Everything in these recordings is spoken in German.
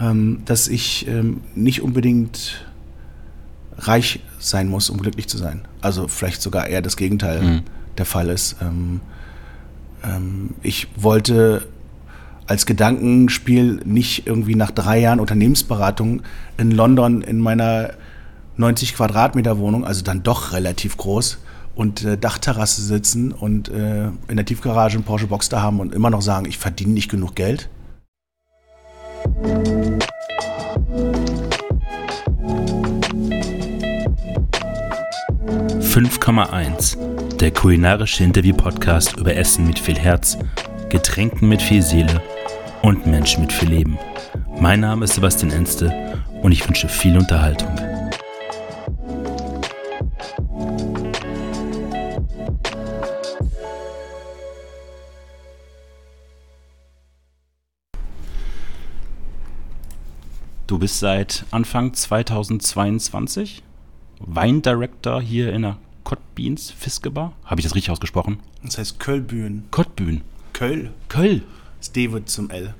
ähm, dass ich ähm, nicht unbedingt reich sein muss, um glücklich zu sein. Also vielleicht sogar eher das Gegenteil mhm. der Fall ist. Ähm, ähm, ich wollte als Gedankenspiel nicht irgendwie nach drei Jahren Unternehmensberatung in London in meiner 90 Quadratmeter Wohnung, also dann doch relativ groß, und äh, Dachterrasse sitzen und äh, in der Tiefgarage einen Porsche Boxster haben und immer noch sagen, ich verdiene nicht genug Geld. 5,1. Der kulinarische Interview-Podcast über Essen mit viel Herz, Getränken mit viel Seele und Menschen mit viel Leben. Mein Name ist Sebastian Enste und ich wünsche viel Unterhaltung. Du bist seit Anfang 2022 Weindirector hier in der Cottbeans Fiskebar. Habe ich das richtig ausgesprochen? Das heißt Kölbühn. Cottbühn. Köll. Köll. Das D wird zum L.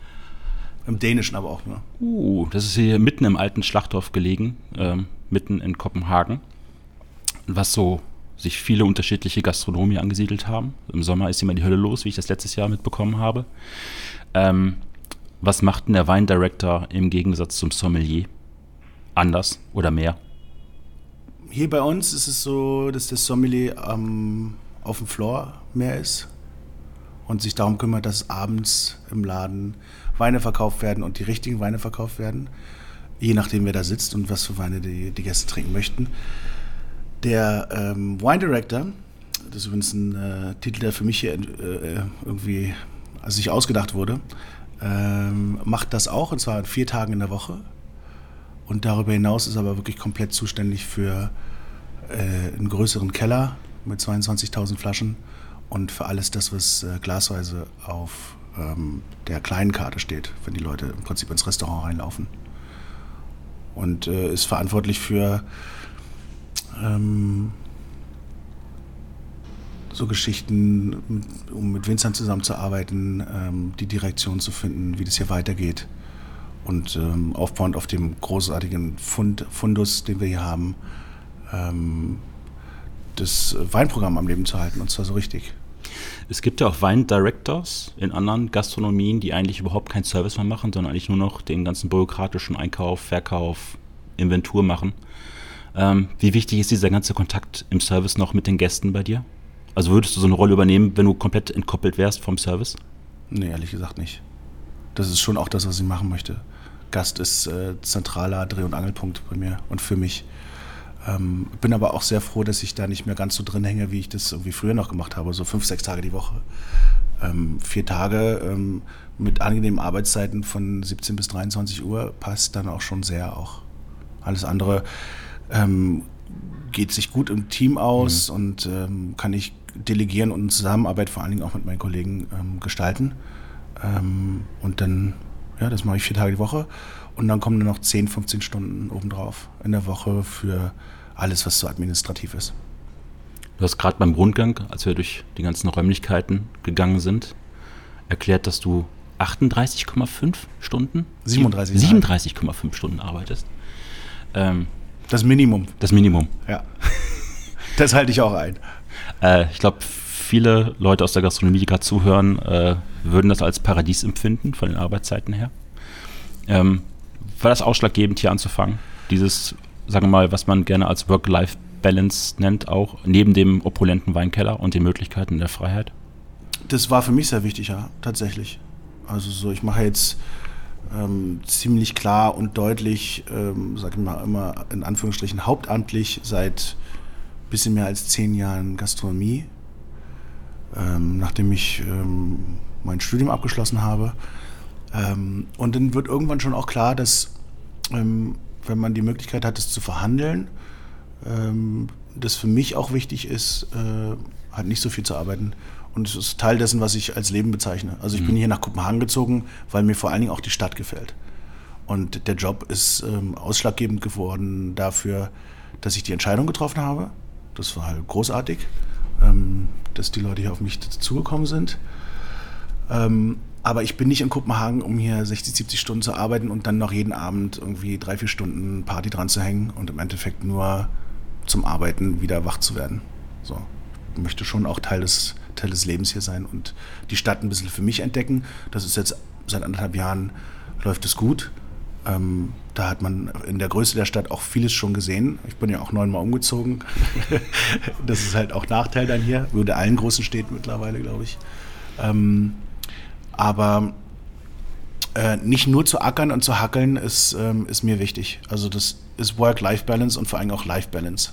Im Dänischen aber auch nur. Uh, das ist hier mitten im alten Schlachtdorf gelegen, ähm, mitten in Kopenhagen, was so sich viele unterschiedliche Gastronomie angesiedelt haben. Im Sommer ist immer die Hölle los, wie ich das letztes Jahr mitbekommen habe. Ähm, was macht denn der Weindirector im Gegensatz zum Sommelier anders oder mehr? Hier bei uns ist es so, dass der Sommelier ähm, auf dem Floor mehr ist und sich darum kümmert, dass abends im Laden Weine verkauft werden und die richtigen Weine verkauft werden, je nachdem wer da sitzt und was für Weine die, die Gäste trinken möchten. Der ähm, Wine Director, das ist übrigens ein äh, Titel, der für mich hier äh, irgendwie also sich ausgedacht wurde, ähm, macht das auch und zwar vier Tagen in der Woche und darüber hinaus ist er aber wirklich komplett zuständig für äh, einen größeren Keller mit 22.000 Flaschen und für alles das, was äh, glasweise auf ähm, der kleinen Karte steht, wenn die Leute im Prinzip ins Restaurant reinlaufen. Und äh, ist verantwortlich für ähm, so Geschichten, um mit Winzern zusammenzuarbeiten, ähm, die Direktion zu finden, wie das hier weitergeht. Und ähm, aufbauend auf dem großartigen Fund, Fundus, den wir hier haben, ähm, das Weinprogramm am Leben zu halten, und zwar so richtig. Es gibt ja auch Weindirectors in anderen Gastronomien, die eigentlich überhaupt keinen Service mehr machen, sondern eigentlich nur noch den ganzen bürokratischen Einkauf, Verkauf, Inventur machen. Ähm, wie wichtig ist dieser ganze Kontakt im Service noch mit den Gästen bei dir? Also würdest du so eine Rolle übernehmen, wenn du komplett entkoppelt wärst vom Service? Nee, ehrlich gesagt nicht. Das ist schon auch das, was ich machen möchte. Gast ist äh, zentraler Dreh- und Angelpunkt bei mir und für mich. Ähm, bin aber auch sehr froh, dass ich da nicht mehr ganz so drin hänge, wie ich das irgendwie früher noch gemacht habe, so fünf, sechs Tage die Woche. Ähm, vier Tage ähm, mit angenehmen Arbeitszeiten von 17 bis 23 Uhr passt dann auch schon sehr auch. Alles andere ähm, geht sich gut im Team aus mhm. und ähm, kann ich delegieren und Zusammenarbeit vor allen Dingen auch mit meinen Kollegen ähm, und dann ja, das mache ich vier Tage die Woche. Und dann kommen nur noch 10, 15 Stunden obendrauf in der Woche für alles, was so administrativ ist. Du hast gerade beim Rundgang, als wir durch die ganzen Räumlichkeiten gegangen sind, erklärt, dass du 38,5 Stunden? 37. 37,5 Stunden arbeitest. Ähm, das Minimum. Das Minimum. Ja. Das halte ich auch ein. Äh, ich glaube, viele Leute aus der Gastronomie, die gerade zuhören, äh, würden das als Paradies empfinden von den Arbeitszeiten her. Ähm, war das ausschlaggebend, hier anzufangen? Dieses, sagen wir mal, was man gerne als Work-Life-Balance nennt, auch neben dem opulenten Weinkeller und den Möglichkeiten der Freiheit? Das war für mich sehr wichtig, ja, tatsächlich. Also so, ich mache jetzt ähm, ziemlich klar und deutlich, ähm, sag ich mal immer in Anführungsstrichen hauptamtlich seit bisschen mehr als zehn Jahren Gastronomie ähm, nachdem ich ähm, mein Studium abgeschlossen habe. Ähm, und dann wird irgendwann schon auch klar, dass ähm, wenn man die Möglichkeit hat, es zu verhandeln, ähm, das für mich auch wichtig ist, äh, halt nicht so viel zu arbeiten. Und es ist Teil dessen, was ich als Leben bezeichne. Also ich mhm. bin hier nach Kopenhagen gezogen, weil mir vor allen Dingen auch die Stadt gefällt. Und der Job ist ähm, ausschlaggebend geworden dafür, dass ich die Entscheidung getroffen habe. Das war halt großartig ähm, dass die Leute hier auf mich zugekommen sind. Ähm, Aber ich bin nicht in Kopenhagen, um hier 60, 70 Stunden zu arbeiten und dann noch jeden Abend irgendwie drei, vier Stunden Party dran zu hängen und im Endeffekt nur zum Arbeiten wieder wach zu werden. So. Ich möchte schon auch Teil des, Teil des Lebens hier sein und die Stadt ein bisschen für mich entdecken. Das ist jetzt seit anderthalb Jahren läuft es gut. Ähm, da hat man in der Größe der Stadt auch vieles schon gesehen. Ich bin ja auch neunmal umgezogen. das ist halt auch Nachteil dann hier, würde allen großen Städten mittlerweile, glaube ich. Ähm, aber äh, nicht nur zu ackern und zu hackeln ist, ähm, ist mir wichtig. Also das ist Work-Life-Balance und vor allem auch Life-Balance.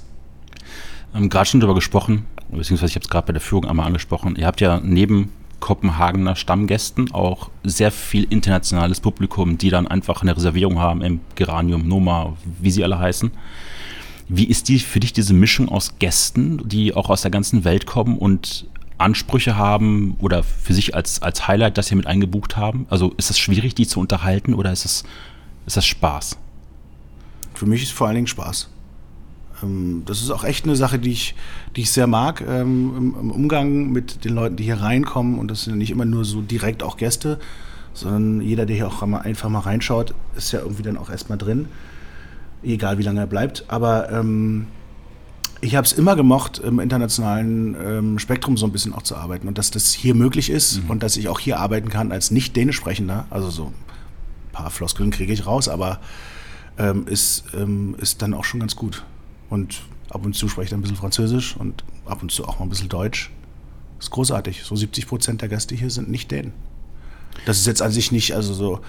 Wir haben gerade schon darüber gesprochen, beziehungsweise ich habe es gerade bei der Führung einmal angesprochen. Ihr habt ja neben Kopenhagener Stammgästen auch sehr viel internationales Publikum, die dann einfach eine Reservierung haben im Geranium, Noma, wie sie alle heißen. Wie ist die für dich diese Mischung aus Gästen, die auch aus der ganzen Welt kommen und Ansprüche haben oder für sich als, als Highlight das hier mit eingebucht haben? Also ist es schwierig, die zu unterhalten oder ist es ist das Spaß? Für mich ist vor allen Dingen Spaß. Ähm, das ist auch echt eine Sache, die ich, die ich sehr mag ähm, im, Umgang mit den Leuten, die hier reinkommen. Und das sind nicht immer nur so direkt auch Gäste, sondern jeder, der hier auch einfach mal reinschaut, ist ja irgendwie dann auch erstmal drin. Egal wie lange er bleibt. Aber ähm, ich habe es immer gemocht, im internationalen ähm, Spektrum so ein bisschen auch zu arbeiten. Und dass das hier möglich ist mhm. und dass ich auch hier arbeiten kann als nicht Dänisch sprechender. Also so ein paar Floskeln kriege ich raus, aber ähm, ist, ist dann auch schon ganz gut. Und ab und zu spreche ich dann ein bisschen Französisch und ab und zu auch mal ein bisschen Deutsch. Das ist großartig. So 70 Prozent der Gäste hier sind nicht Dänen. Das ist jetzt an sich nicht, also so,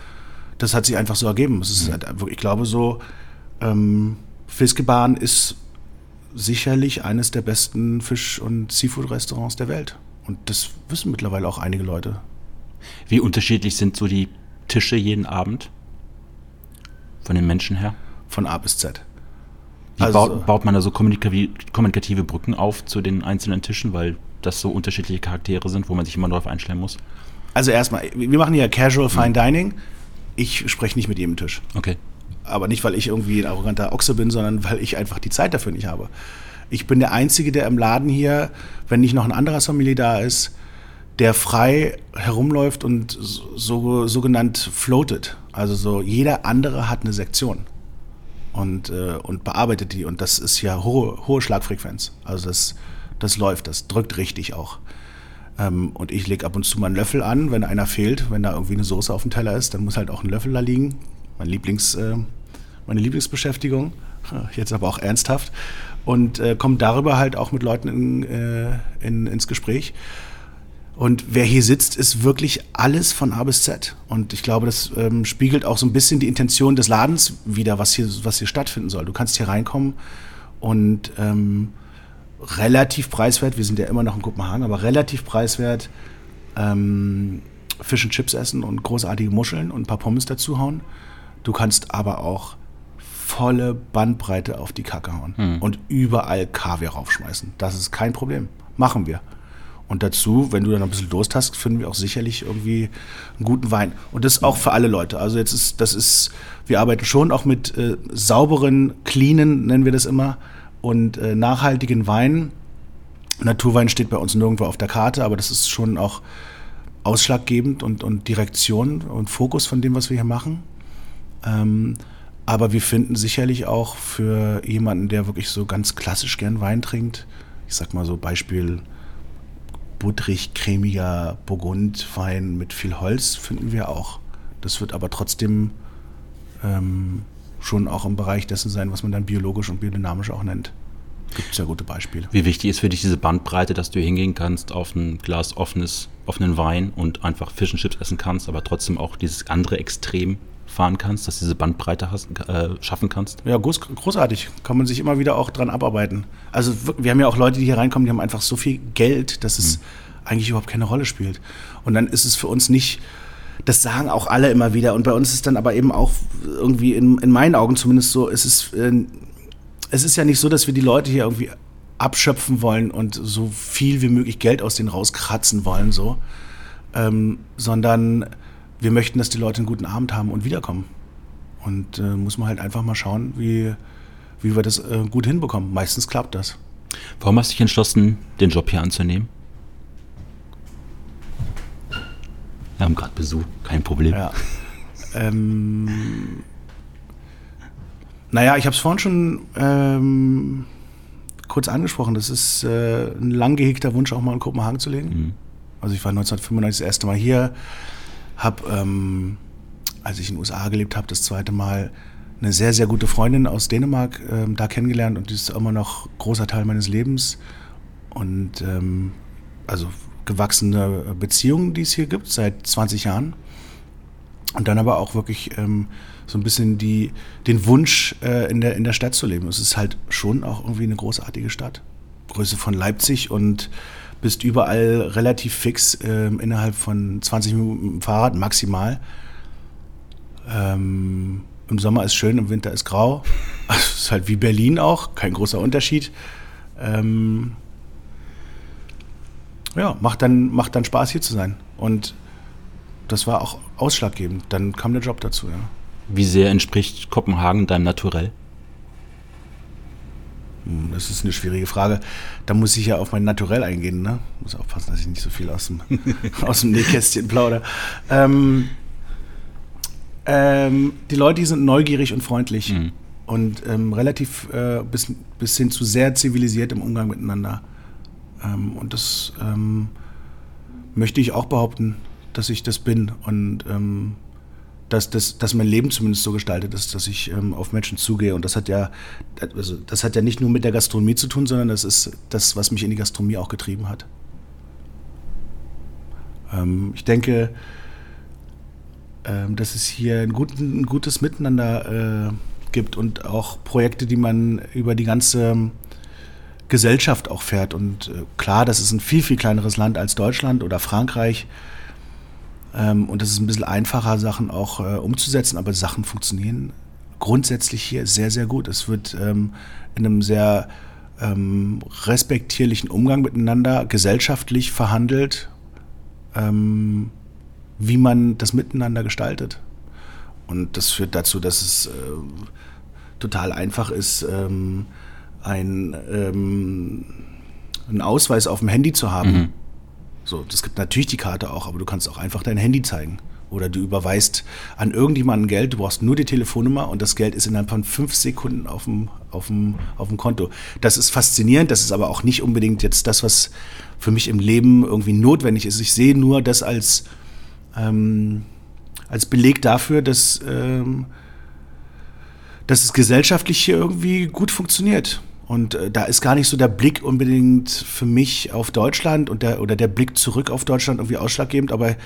das hat sich einfach so ergeben. Mhm. halt, ich glaube so, ähm, Fiskebahn ist sicherlich eines der besten Fisch- und Seafood-Restaurants der Welt. Und das wissen mittlerweile auch einige Leute. Wie unterschiedlich sind so die Tische jeden Abend? Von den Menschen her? Von A bis Z. Wie also, baut, baut, man da so kommunikative Brücken auf zu den einzelnen Tischen, weil das so unterschiedliche Charaktere sind, wo man sich immer darauf einstellen muss? Also erstmal, wir machen ja Casual Fine mhm. Dining. Ich spreche nicht mit jedem Tisch. Okay. Aber nicht, weil ich irgendwie ein arroganter Ochse bin, sondern weil ich einfach die Zeit dafür nicht habe. Ich bin der Einzige, der im Laden hier, wenn nicht noch ein anderer Sommelier da ist, der frei herumläuft und so sogenannt floatet. Also so jeder andere hat eine Sektion und, äh, und bearbeitet die. Und das ist ja hohe, hohe Schlagfrequenz. Also das, das läuft, das drückt richtig auch. Ähm, und ich lege ab und zu mal einen Löffel an, wenn einer fehlt, wenn da irgendwie eine Soße auf dem Teller ist, dann muss halt auch ein Löffel da liegen. Mein Lieblings, äh, meine Lieblingsbeschäftigung, jetzt aber auch ernsthaft. Und äh, kommt darüber halt auch mit Leuten in, äh, in, ins Gespräch. Und wer hier sitzt, ist wirklich alles von A bis Z. Und ich glaube, das ähm, spiegelt auch so ein bisschen die Intention des Ladens wieder, was hier, was hier stattfinden soll. Du kannst hier reinkommen und ähm, relativ preiswert, wir sind ja immer noch in Kopenhagen, aber relativ preiswert ähm, Fish and Chips essen und großartige Muscheln und ein paar Pommes dazu hauen. Du kannst aber auch volle Bandbreite auf die Kacke hauen hm. und überall Kaviar raufschmeißen. Das ist kein Problem. Machen wir. Und dazu, wenn du dann ein bisschen Durst hast, finden wir auch sicherlich irgendwie einen guten Wein. Und das auch für alle Leute. Also jetzt ist, das ist, wir arbeiten schon auch mit äh, sauberen, cleanen, nennen wir das immer, und äh, nachhaltigen Weinen. Naturwein steht bei uns nirgendwo auf der Karte, aber das ist schon auch ausschlaggebend und, und Direktion und Fokus von dem, was wir hier machen. Ähm, aber wir finden sicherlich auch für jemanden, der wirklich so ganz klassisch gern Wein trinkt, ich sag mal so Beispiel butterig, cremiger Burgundwein mit viel Holz finden wir auch. Das wird aber trotzdem ähm, schon auch im Bereich dessen sein, was man dann biologisch und biodynamisch auch nennt. Gibt es ja gute Beispiele. Wie wichtig ist für dich diese Bandbreite, dass du hingehen kannst auf ein Glas offenes, offenen Wein und einfach Fish and Chips essen kannst, aber trotzdem auch dieses andere Extrem fahren kannst, dass du diese Bandbreite hast, äh, schaffen kannst? Ja, groß, großartig. Kann man sich immer wieder auch dran abarbeiten. Also wir haben ja auch Leute, die hier reinkommen, die haben einfach so viel Geld, dass es mhm. eigentlich überhaupt keine Rolle spielt. Und dann ist es für uns nicht, das sagen auch alle immer wieder. Und bei uns ist dann aber eben auch irgendwie in, in meinen Augen zumindest so, es ist, äh, es ist ja nicht so, dass wir die Leute hier irgendwie abschöpfen wollen und so viel wie möglich Geld aus denen rauskratzen wollen, so, ähm, sondern wir möchten, dass die Leute einen guten Abend haben und wiederkommen. Und äh, muss man halt einfach mal schauen, wie, wie wir das äh, gut hinbekommen. Meistens klappt das. Warum hast du dich entschlossen, den Job hier anzunehmen? Ja, haben gerade Besuch, kein Problem. Ja. Ähm, naja, ich habe es vorhin schon ähm, kurz angesprochen. Das ist äh, ein lang gehegter Wunsch, auch mal in Kopenhagen zu leben. Mhm. Also ich war 1995 das erste Mal hier, habe, ähm, als ich in den USA gelebt habe, das zweite Mal eine sehr, sehr gute Freundin aus Dänemark ähm, da kennengelernt und die ist immer noch großer Teil meines Lebens. Und ähm, also gewachsene Beziehungen, die es hier gibt, seit 20 Jahren. Und dann aber auch wirklich ähm, so ein bisschen die, den Wunsch, äh, in, der, in der Stadt zu leben. Es ist halt schon auch irgendwie eine großartige Stadt. Größe von Leipzig und bist überall relativ fix äh, innerhalb von 20 Minuten mit dem Fahrrad maximal. Ähm, Im Sommer ist schön, im Winter ist grau. Also ist halt wie Berlin auch, kein großer Unterschied. Ähm, ja, macht dann, macht dann Spaß hier zu sein. Und das war auch ausschlaggebend. Dann kam der Job dazu, ja. Wie sehr entspricht Kopenhagen deinem Naturell? Hm, das ist eine schwierige Frage. Da muss ich ja auf mein Naturell eingehen. Ne? Muss aufpassen, dass ich nicht so viel aus dem, aus dem Nähkästchen plaudere. Ähm, ähm, die Leute die sind neugierig und freundlich mhm. und ähm, relativ äh, bis, bis hin zu sehr zivilisiert im Umgang miteinander. Ähm, und das ähm, möchte ich auch behaupten, dass ich das bin. Und ähm, dass, dass, dass mein Leben zumindest so gestaltet ist, dass ich ähm, auf Menschen zugehe. Und das hat ja, also das hat ja nicht nur mit der Gastronomie zu tun, sondern das ist das, was mich in die Gastronomie auch getrieben hat. Ähm, ich denke, ähm, dass es hier ein, gut, ein gutes Miteinander äh, gibt und auch Projekte, die man über die ganze Gesellschaft auch fährt. Und äh, klar, das ist ein viel, viel kleineres Land als Deutschland oder Frankreich. Ähm, und es ist ein bisschen einfacher, Sachen auch äh, umzusetzen, aber Sachen funktionieren grundsätzlich hier sehr, sehr gut. Es wird ähm, in einem sehr ähm, respektierlichen Umgang miteinander gesellschaftlich verhandelt, ähm, wie man das miteinander gestaltet. Und das führt dazu, dass es äh, total einfach ist, ähm, ein, ähm, einen Ausweis auf dem Handy zu haben. Mhm so, das gibt natürlich die Karte auch, aber du kannst auch einfach dein Handy zeigen. Oder du überweist an irgendjemanden Geld, du brauchst nur die Telefonnummer und das Geld ist innerhalb von fünf Sekunden auf dem, auf dem, auf dem Konto. Das ist faszinierend, das ist aber auch nicht unbedingt jetzt das, was für mich im Leben irgendwie notwendig ist. Ich sehe nur das als, ähm, als Beleg dafür, dass, ähm, dass es gesellschaftlich hier irgendwie gut funktioniert. Und äh, da ist gar nicht so der Blick unbedingt für mich auf Deutschland und der, oder der Blick zurück auf Deutschland irgendwie ausschlaggebend. Aber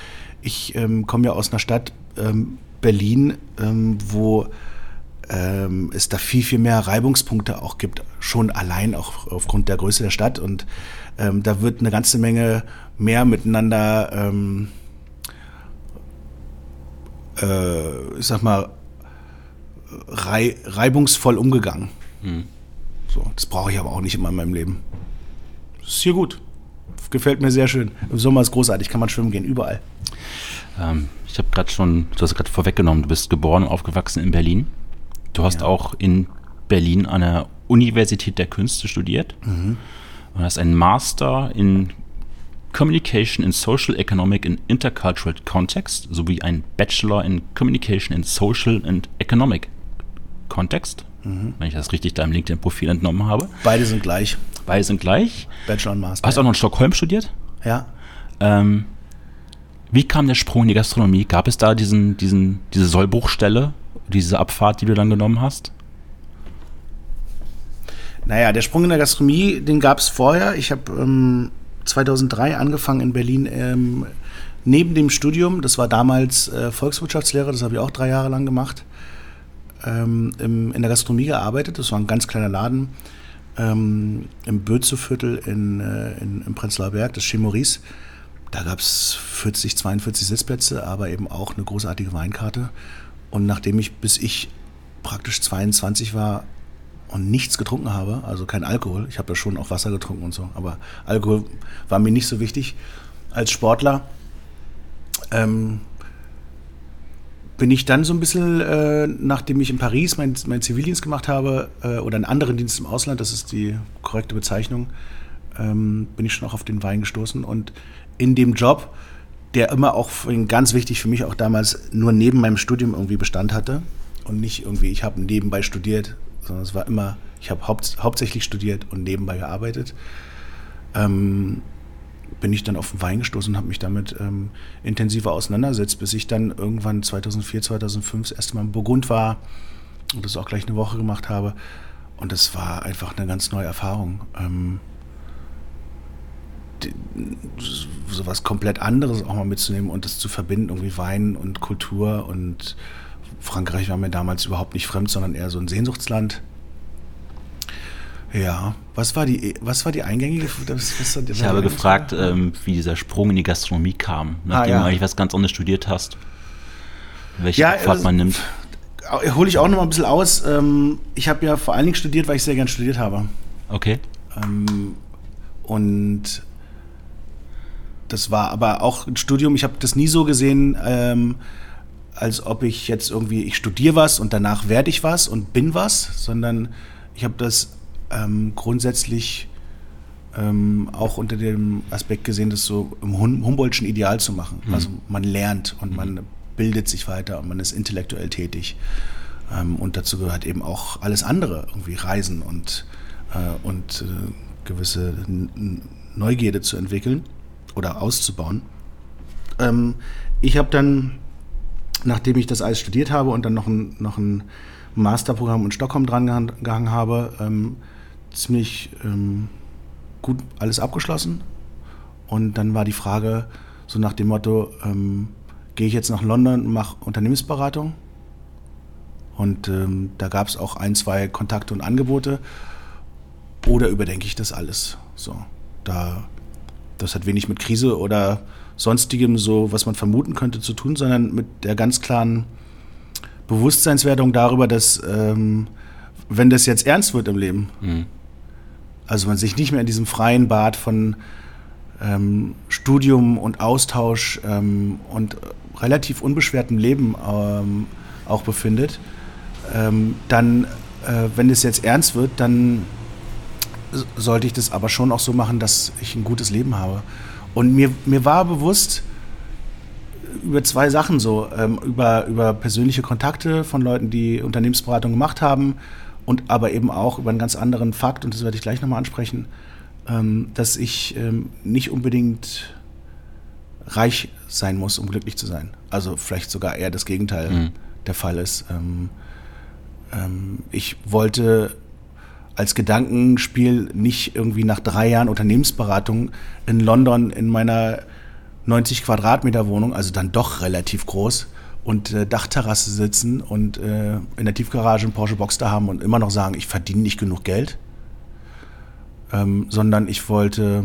ich ähm, komme ja aus einer Stadt, ähm, Berlin, ähm, wo ähm, es da viel, viel mehr Reibungspunkte auch gibt. Schon allein auch aufgrund der Größe der Stadt. Und ähm, da wird eine ganze Menge mehr miteinander, ähm, äh, ich sag mal, rei reibungsvoll umgegangen. Mhm. So, das brauche ich aber auch nicht immer in meinem Leben. Das ist hier gut. Gefällt mir sehr schön. Im Sommer ist großartig, kann man schwimmen gehen, überall. Ähm, ich habe gerade schon, du hast gerade vorweggenommen, du bist geboren und aufgewachsen in Berlin. Du hast ja. auch in Berlin an der Universität der Künste studiert mhm. und hast einen Master in Communication in Social Economic and Intercultural Context sowie einen Bachelor in Communication in Social and Economic Context Mhm. Wenn ich das richtig deinem LinkedIn-Profil entnommen habe. Beide sind gleich. Beide sind gleich. Bachelor und Master. Hast du auch noch in Stockholm studiert? Ja. Ähm, wie kam der Sprung in die Gastronomie? Gab es da diesen, diesen, diese Sollbruchstelle, diese Abfahrt, die du dann genommen hast? Naja, der Sprung in der Gastronomie, den gab es vorher. Ich habe ähm, 2003 angefangen in Berlin ähm, neben dem Studium. Das war damals äh, Volkswirtschaftslehre, das habe ich auch drei Jahre lang gemacht ähm, im, in der Gastronomie gearbeitet. Das war ein ganz kleiner Laden ähm, im Bözeviertel in, äh, in, im Prenzlauer Berg, das Chez. Da gab es 40, 42 Sitzplätze, aber eben auch eine großartige Weinkarte. Und nachdem ich, bis ich praktisch 22 war und nichts getrunken habe, also kein Alkohol, ich habe ja schon auch Wasser getrunken und so, aber Alkohol war mir nicht so wichtig als Sportler, ähm, bin ich dann so ein bisschen, äh, nachdem ich in Paris meinen mein Zivildienst gemacht habe, äh, oder einen anderen Dienst im Ausland, das ist die korrekte Bezeichnung, ähm, bin ich schon auch auf den Wein gestoßen. Und in dem Job, der immer auch ganz wichtig für mich auch damals nur neben meinem Studium irgendwie Bestand hatte und nicht irgendwie, ich habe nebenbei studiert, sondern es war immer, ich habe haupt, hauptsächlich studiert und nebenbei gearbeitet. Ähm, bin ich dann auf den Wein gestoßen und habe mich damit ähm, intensiver auseinandersetzt, bis ich dann irgendwann 2004, 2005 das erste Mal in Burgund war und das auch gleich eine Woche gemacht habe. Und das war einfach eine ganz neue Erfahrung. Ähm, sowas komplett anderes auch mal mitzunehmen und das zu verbinden, irgendwie Wein und Kultur und Frankreich war mir damals überhaupt nicht fremd, sondern eher so ein Sehnsuchtsland. Ja, was war die, was war die eingängige? Was, was ich habe gefragt, ähm, wie dieser Sprung in die Gastronomie kam, nachdem ah, ja. du eigentlich was ganz anderes studiert hast. Welche ja, Pfad also, man nimmt. Hole ich auch noch mal ein bisschen aus. Ähm, ich habe ja vor allen Dingen studiert, weil ich sehr gern studiert habe. Okay. Ähm, und das war aber auch ein Studium, ich habe das nie so gesehen, ähm, als ob ich jetzt irgendwie, ich studiere was und danach werde ich was und bin was, sondern ich habe das ähm, grundsätzlich ähm, auch unter dem Aspekt gesehen, das so im hum Humboldtschen Ideal zu machen. Mhm. Also man lernt und man bildet sich weiter und man ist intellektuell tätig. Ähm, und dazu gehört eben auch alles andere, irgendwie Reisen und, äh, und äh, gewisse Neugierde zu entwickeln oder auszubauen. Ähm, ich habe dann, nachdem ich das alles studiert habe und dann noch ein, noch ein Masterprogramm in Stockholm dran gehangen habe, ähm, ziemlich ähm, gut alles abgeschlossen. Und dann war die Frage so nach dem Motto, ähm, gehe ich jetzt nach London und mache Unternehmensberatung? Und ähm, da gab es auch ein, zwei Kontakte und Angebote. Oder überdenke ich das alles? So, da das hat wenig mit Krise oder sonstigem, so was man vermuten könnte, zu tun, sondern mit der ganz klaren Bewusstseinswertung darüber, dass ähm, wenn das jetzt ernst wird im Leben, mhm. Also man sich nicht mehr in diesem freien Bad von ähm, Studium und Austausch ähm, und relativ unbeschwertem Leben ähm, auch befindet, ähm, dann, äh, wenn es jetzt ernst wird, dann sollte ich das aber schon auch so machen, dass ich ein gutes Leben habe. Und mir, mir war bewusst über zwei Sachen so, ähm, über, über persönliche Kontakte von Leuten, die Unternehmensberatung gemacht haben und aber eben auch über einen ganz anderen Fakt, und das werde ich gleich nochmal ansprechen, ähm, dass ich ähm, nicht unbedingt reich sein muss, um glücklich zu sein. Also vielleicht sogar eher das Gegenteil mhm. der Fall ist. Ähm, ich wollte als Gedankenspiel nicht irgendwie nach drei Jahren Unternehmensberatung in London in meiner 90 Quadratmeter Wohnung, also dann doch relativ groß, und äh, Dachterrasse sitzen und äh, in der Tiefgarage einen Porsche Boxster haben und immer noch sagen, ich verdiene nicht genug Geld, ähm, sondern ich wollte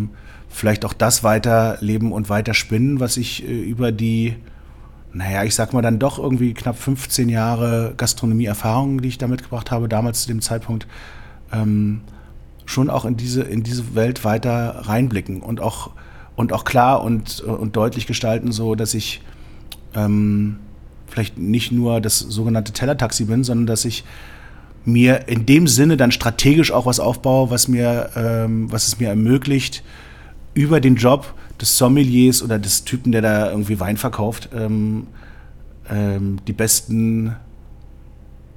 vielleicht auch das weiterleben und weiter spinnen, was ich äh, über die, naja, ich sag mal dann doch irgendwie knapp 15 Jahre Gastronomie-Erfahrung, die ich da mitgebracht habe, damals zu dem Zeitpunkt, ähm, schon auch in diese, in diese Welt weiter reinblicken und auch, und auch klar und, und deutlich gestalten, so dass ich ähm, vielleicht nicht nur das sogenannte Tellertaxi bin, sondern dass ich mir in dem Sinne dann strategisch auch was aufbaue, was mir, ähm, was es mir ermöglicht, über den Job des Sommeliers oder des Typen, der da irgendwie Wein verkauft, ähm, ähm, die besten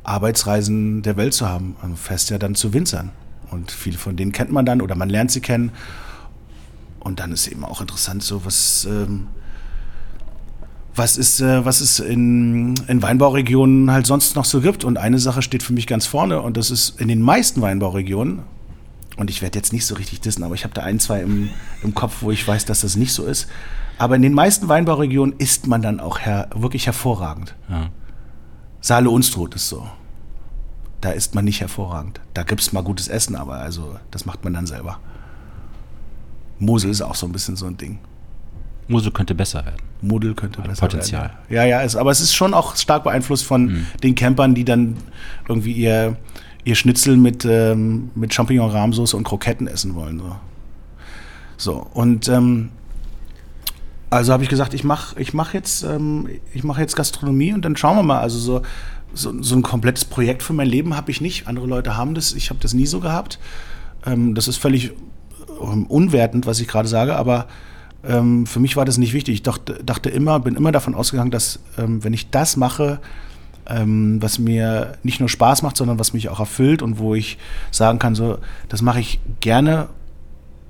Arbeitsreisen der Welt zu haben. Man fährst ja dann zu Winzern. Und viele von denen kennt man dann oder man lernt sie kennen. Und dann ist eben auch interessant, so was, ähm, was ist, äh, was es in, in Weinbauregionen halt sonst noch so gibt. Und eine Sache steht für mich ganz vorne und das ist in den meisten Weinbauregionen, und ich werde jetzt nicht so richtig dissen, aber ich habe da ein, zwei im, im Kopf, wo ich weiß, dass das nicht so ist. Aber in den meisten Weinbauregionen isst man dann auch her wirklich hervorragend. Ja. Saale Unstrut ist so. Da isst man nicht hervorragend. Da gibt es mal gutes Essen, aber also das macht man dann selber. Mosel ist auch so ein bisschen so ein Ding. Mosel könnte besser werden. Mosel könnte besser Potenzial. werden. Potenzial. Ja, ja, ist, aber es ist schon auch stark beeinflusst von mhm. den Campern, die dann irgendwie ihr, ihr Schnitzel mit, ähm, mit Champignon-Rahmsoße und Kroketten essen wollen. So, so und ähm, also habe ich gesagt, ich mache ich mach jetzt, ähm, mach jetzt Gastronomie und dann schauen wir mal. Also so, so, so ein komplettes Projekt für mein Leben habe ich nicht. Andere Leute haben das. Ich habe das nie so gehabt. Ähm, das ist völlig ähm, unwertend, was ich gerade sage, aber ähm, für mich war das nicht wichtig. Ich dachte, dachte immer, bin immer davon ausgegangen, dass ähm, wenn ich das mache, ähm, was mir nicht nur Spaß macht, sondern was mich auch erfüllt und wo ich sagen kann, so, das mache ich gerne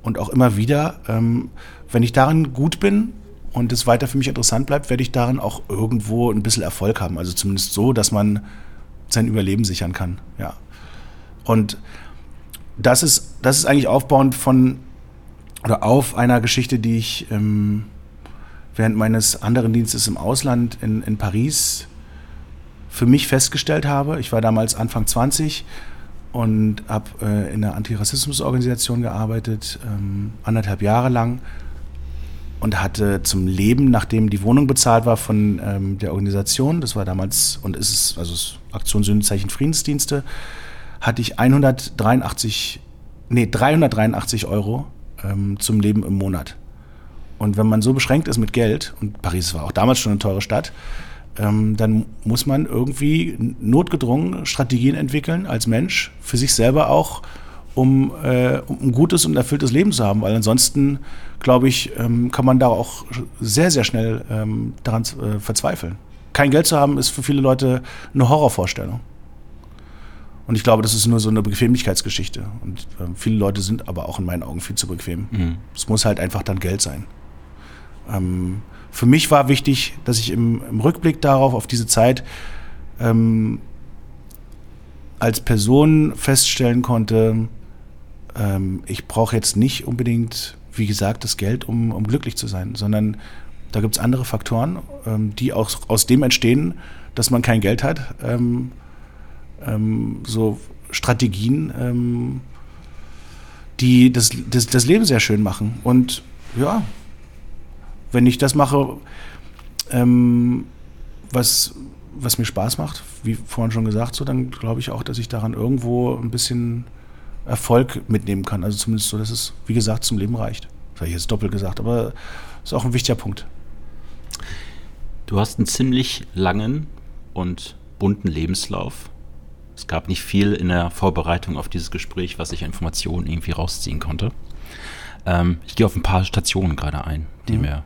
und auch immer wieder. Ähm, wenn ich darin gut bin und es weiter für mich interessant bleibt, werde ich darin auch irgendwo ein bisschen Erfolg haben. Also zumindest so, dass man sein Überleben sichern kann. Ja. Und das ist, das ist eigentlich aufbauend von oder auf einer Geschichte, die ich ähm, während meines anderen Dienstes im Ausland in, in Paris für mich festgestellt habe. Ich war damals Anfang 20 und habe äh, in einer Antirassismusorganisation gearbeitet, ähm, anderthalb Jahre lang und hatte zum Leben, nachdem die Wohnung bezahlt war von ähm, der Organisation, das war damals und ist es, also Aktion Sündenzeichen Friedensdienste, hatte ich 183, nee, 383 Euro ähm, zum Leben im Monat. Und wenn man so beschränkt ist mit Geld, und Paris war auch damals schon eine teure Stadt, ähm, dann muss man irgendwie notgedrungen Strategien entwickeln als Mensch, für sich selber auch, um, äh, um ein gutes und erfülltes Leben zu haben. Weil ansonsten, glaube ich, ähm, kann man da auch sehr, sehr schnell ähm, daran äh, verzweifeln. Kein Geld zu haben, ist für viele Leute eine Horrorvorstellung. Und ich glaube, das ist nur so eine Bequemlichkeitsgeschichte. Und äh, viele Leute sind aber auch in meinen Augen viel zu bequem. Mhm. Es muss halt einfach dann Geld sein. Ähm, für mich war wichtig, dass ich im, im Rückblick darauf, auf diese Zeit, ähm, als Person feststellen konnte, ähm, ich brauche jetzt nicht unbedingt, wie gesagt, das Geld, um, um glücklich zu sein, sondern da gibt es andere Faktoren, ähm, die auch aus dem entstehen, dass man kein Geld hat. Ähm, ähm, so Strategien, ähm, die das, das, das Leben sehr schön machen. Und ja, wenn ich das mache, ähm, was, was mir Spaß macht, wie vorhin schon gesagt, so, dann glaube ich auch, dass ich daran irgendwo ein bisschen Erfolg mitnehmen kann. Also zumindest so, dass es, wie gesagt, zum Leben reicht. Das habe ich jetzt doppelt gesagt, aber ist auch ein wichtiger Punkt. Du hast einen ziemlich langen und bunten Lebenslauf. Es gab nicht viel in der Vorbereitung auf dieses Gespräch, was ich an Informationen irgendwie rausziehen konnte. Ähm, ich gehe auf ein paar Stationen gerade ein, die mhm. mir.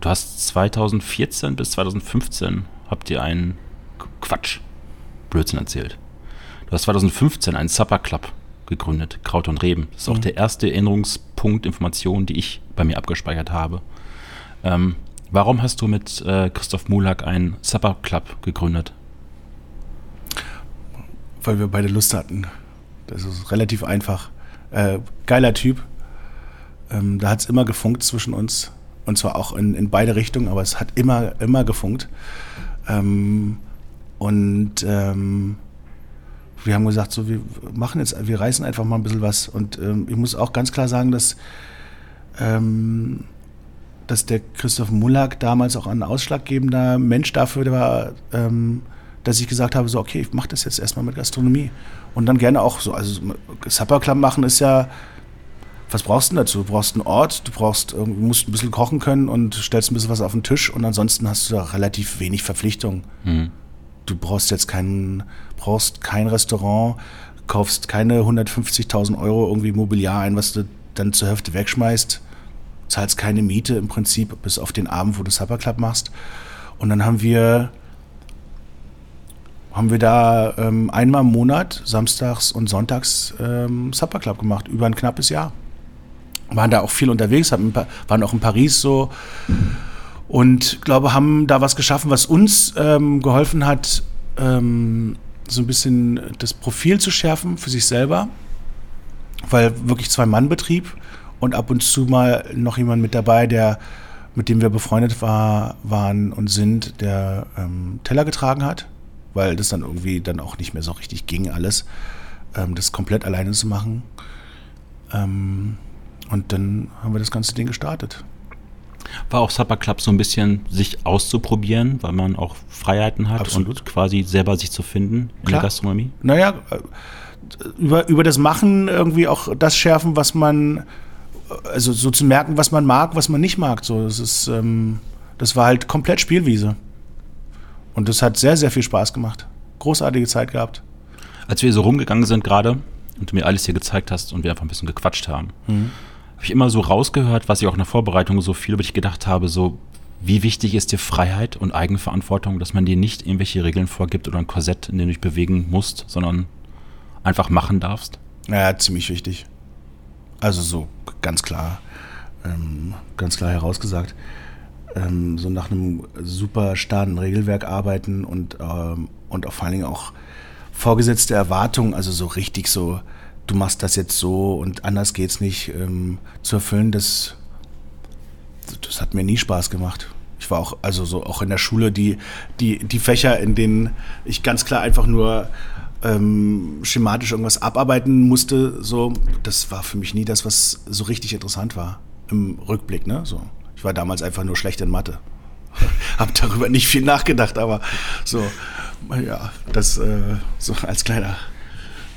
Du hast 2014 bis 2015 habt ihr einen Quatsch, Blödsinn erzählt. Du hast 2015 einen Supper Club gegründet, Kraut und Reben. Das ist mhm. auch der erste Erinnerungspunkt, Information, die ich bei mir abgespeichert habe. Ähm, warum hast du mit äh, Christoph Mulak einen Supper Club gegründet? Weil wir beide Lust hatten. Das ist relativ einfach. Äh, geiler Typ. Ähm, da hat es immer gefunkt zwischen uns. Und zwar auch in, in beide Richtungen, aber es hat immer, immer gefunkt. Ähm, und ähm, wir haben gesagt, so, wir machen jetzt, wir reißen einfach mal ein bisschen was. Und ähm, ich muss auch ganz klar sagen, dass, ähm, dass der Christoph Mullack damals auch ein ausschlaggebender Mensch dafür war, ähm, dass ich gesagt habe, so, okay, ich mache das jetzt erstmal mit Gastronomie. Und dann gerne auch so, also Supper Club machen ist ja, was brauchst du denn dazu? Du brauchst einen Ort, du brauchst, musst ein bisschen kochen können und stellst ein bisschen was auf den Tisch und ansonsten hast du da relativ wenig Verpflichtungen. Mhm. Du brauchst jetzt kein, brauchst kein Restaurant, kaufst keine 150.000 Euro irgendwie Mobiliar ein, was du dann zur Hälfte wegschmeißt, zahlst keine Miete im Prinzip, bis auf den Abend, wo du Supper Club machst. Und dann haben wir haben wir da ähm, einmal im Monat, samstags und sonntags, ähm, Supper Club gemacht, über ein knappes Jahr. Waren da auch viel unterwegs, waren auch in Paris so und glaube, haben da was geschaffen, was uns ähm, geholfen hat, ähm, so ein bisschen das Profil zu schärfen für sich selber, weil wirklich zwei Mann Betrieb und ab und zu mal noch jemand mit dabei, der mit dem wir befreundet war, waren und sind, der ähm, Teller getragen hat weil das dann irgendwie dann auch nicht mehr so richtig ging, alles, ähm, das komplett alleine zu machen. Ähm, und dann haben wir das ganze Ding gestartet. War auch Supper Club so ein bisschen sich auszuprobieren, weil man auch Freiheiten hat Absolut. und quasi selber sich zu finden in Klar. der Gastronomie? Naja, äh, über, über das Machen irgendwie auch das schärfen, was man, also so zu merken, was man mag, was man nicht mag. So, das ist, ähm, das war halt komplett Spielwiese. Und das hat sehr, sehr viel Spaß gemacht. Großartige Zeit gehabt. Als wir so rumgegangen sind gerade und du mir alles hier gezeigt hast und wir einfach ein bisschen gequatscht haben, mhm. habe ich immer so rausgehört, was ich auch in der Vorbereitung so viel über dich gedacht habe, so wie wichtig ist dir Freiheit und Eigenverantwortung, dass man dir nicht irgendwelche Regeln vorgibt oder ein Korsett, in dem du dich bewegen musst, sondern einfach machen darfst? Ja, ziemlich wichtig. Also so ganz klar, ähm, ganz klar herausgesagt. Ähm, so nach einem super starren Regelwerk arbeiten und, ähm, und auch vor allen Dingen auch vorgesetzte Erwartungen, also so richtig so, du machst das jetzt so und anders geht's nicht, ähm, zu erfüllen, das, das hat mir nie Spaß gemacht. Ich war auch, also so auch in der Schule, die, die, die Fächer, in denen ich ganz klar einfach nur ähm, schematisch irgendwas abarbeiten musste, so, das war für mich nie das, was so richtig interessant war im Rückblick, ne? So. Ich war damals einfach nur schlecht in Mathe. Hab darüber nicht viel nachgedacht, aber so, ja, das äh, so als kleiner,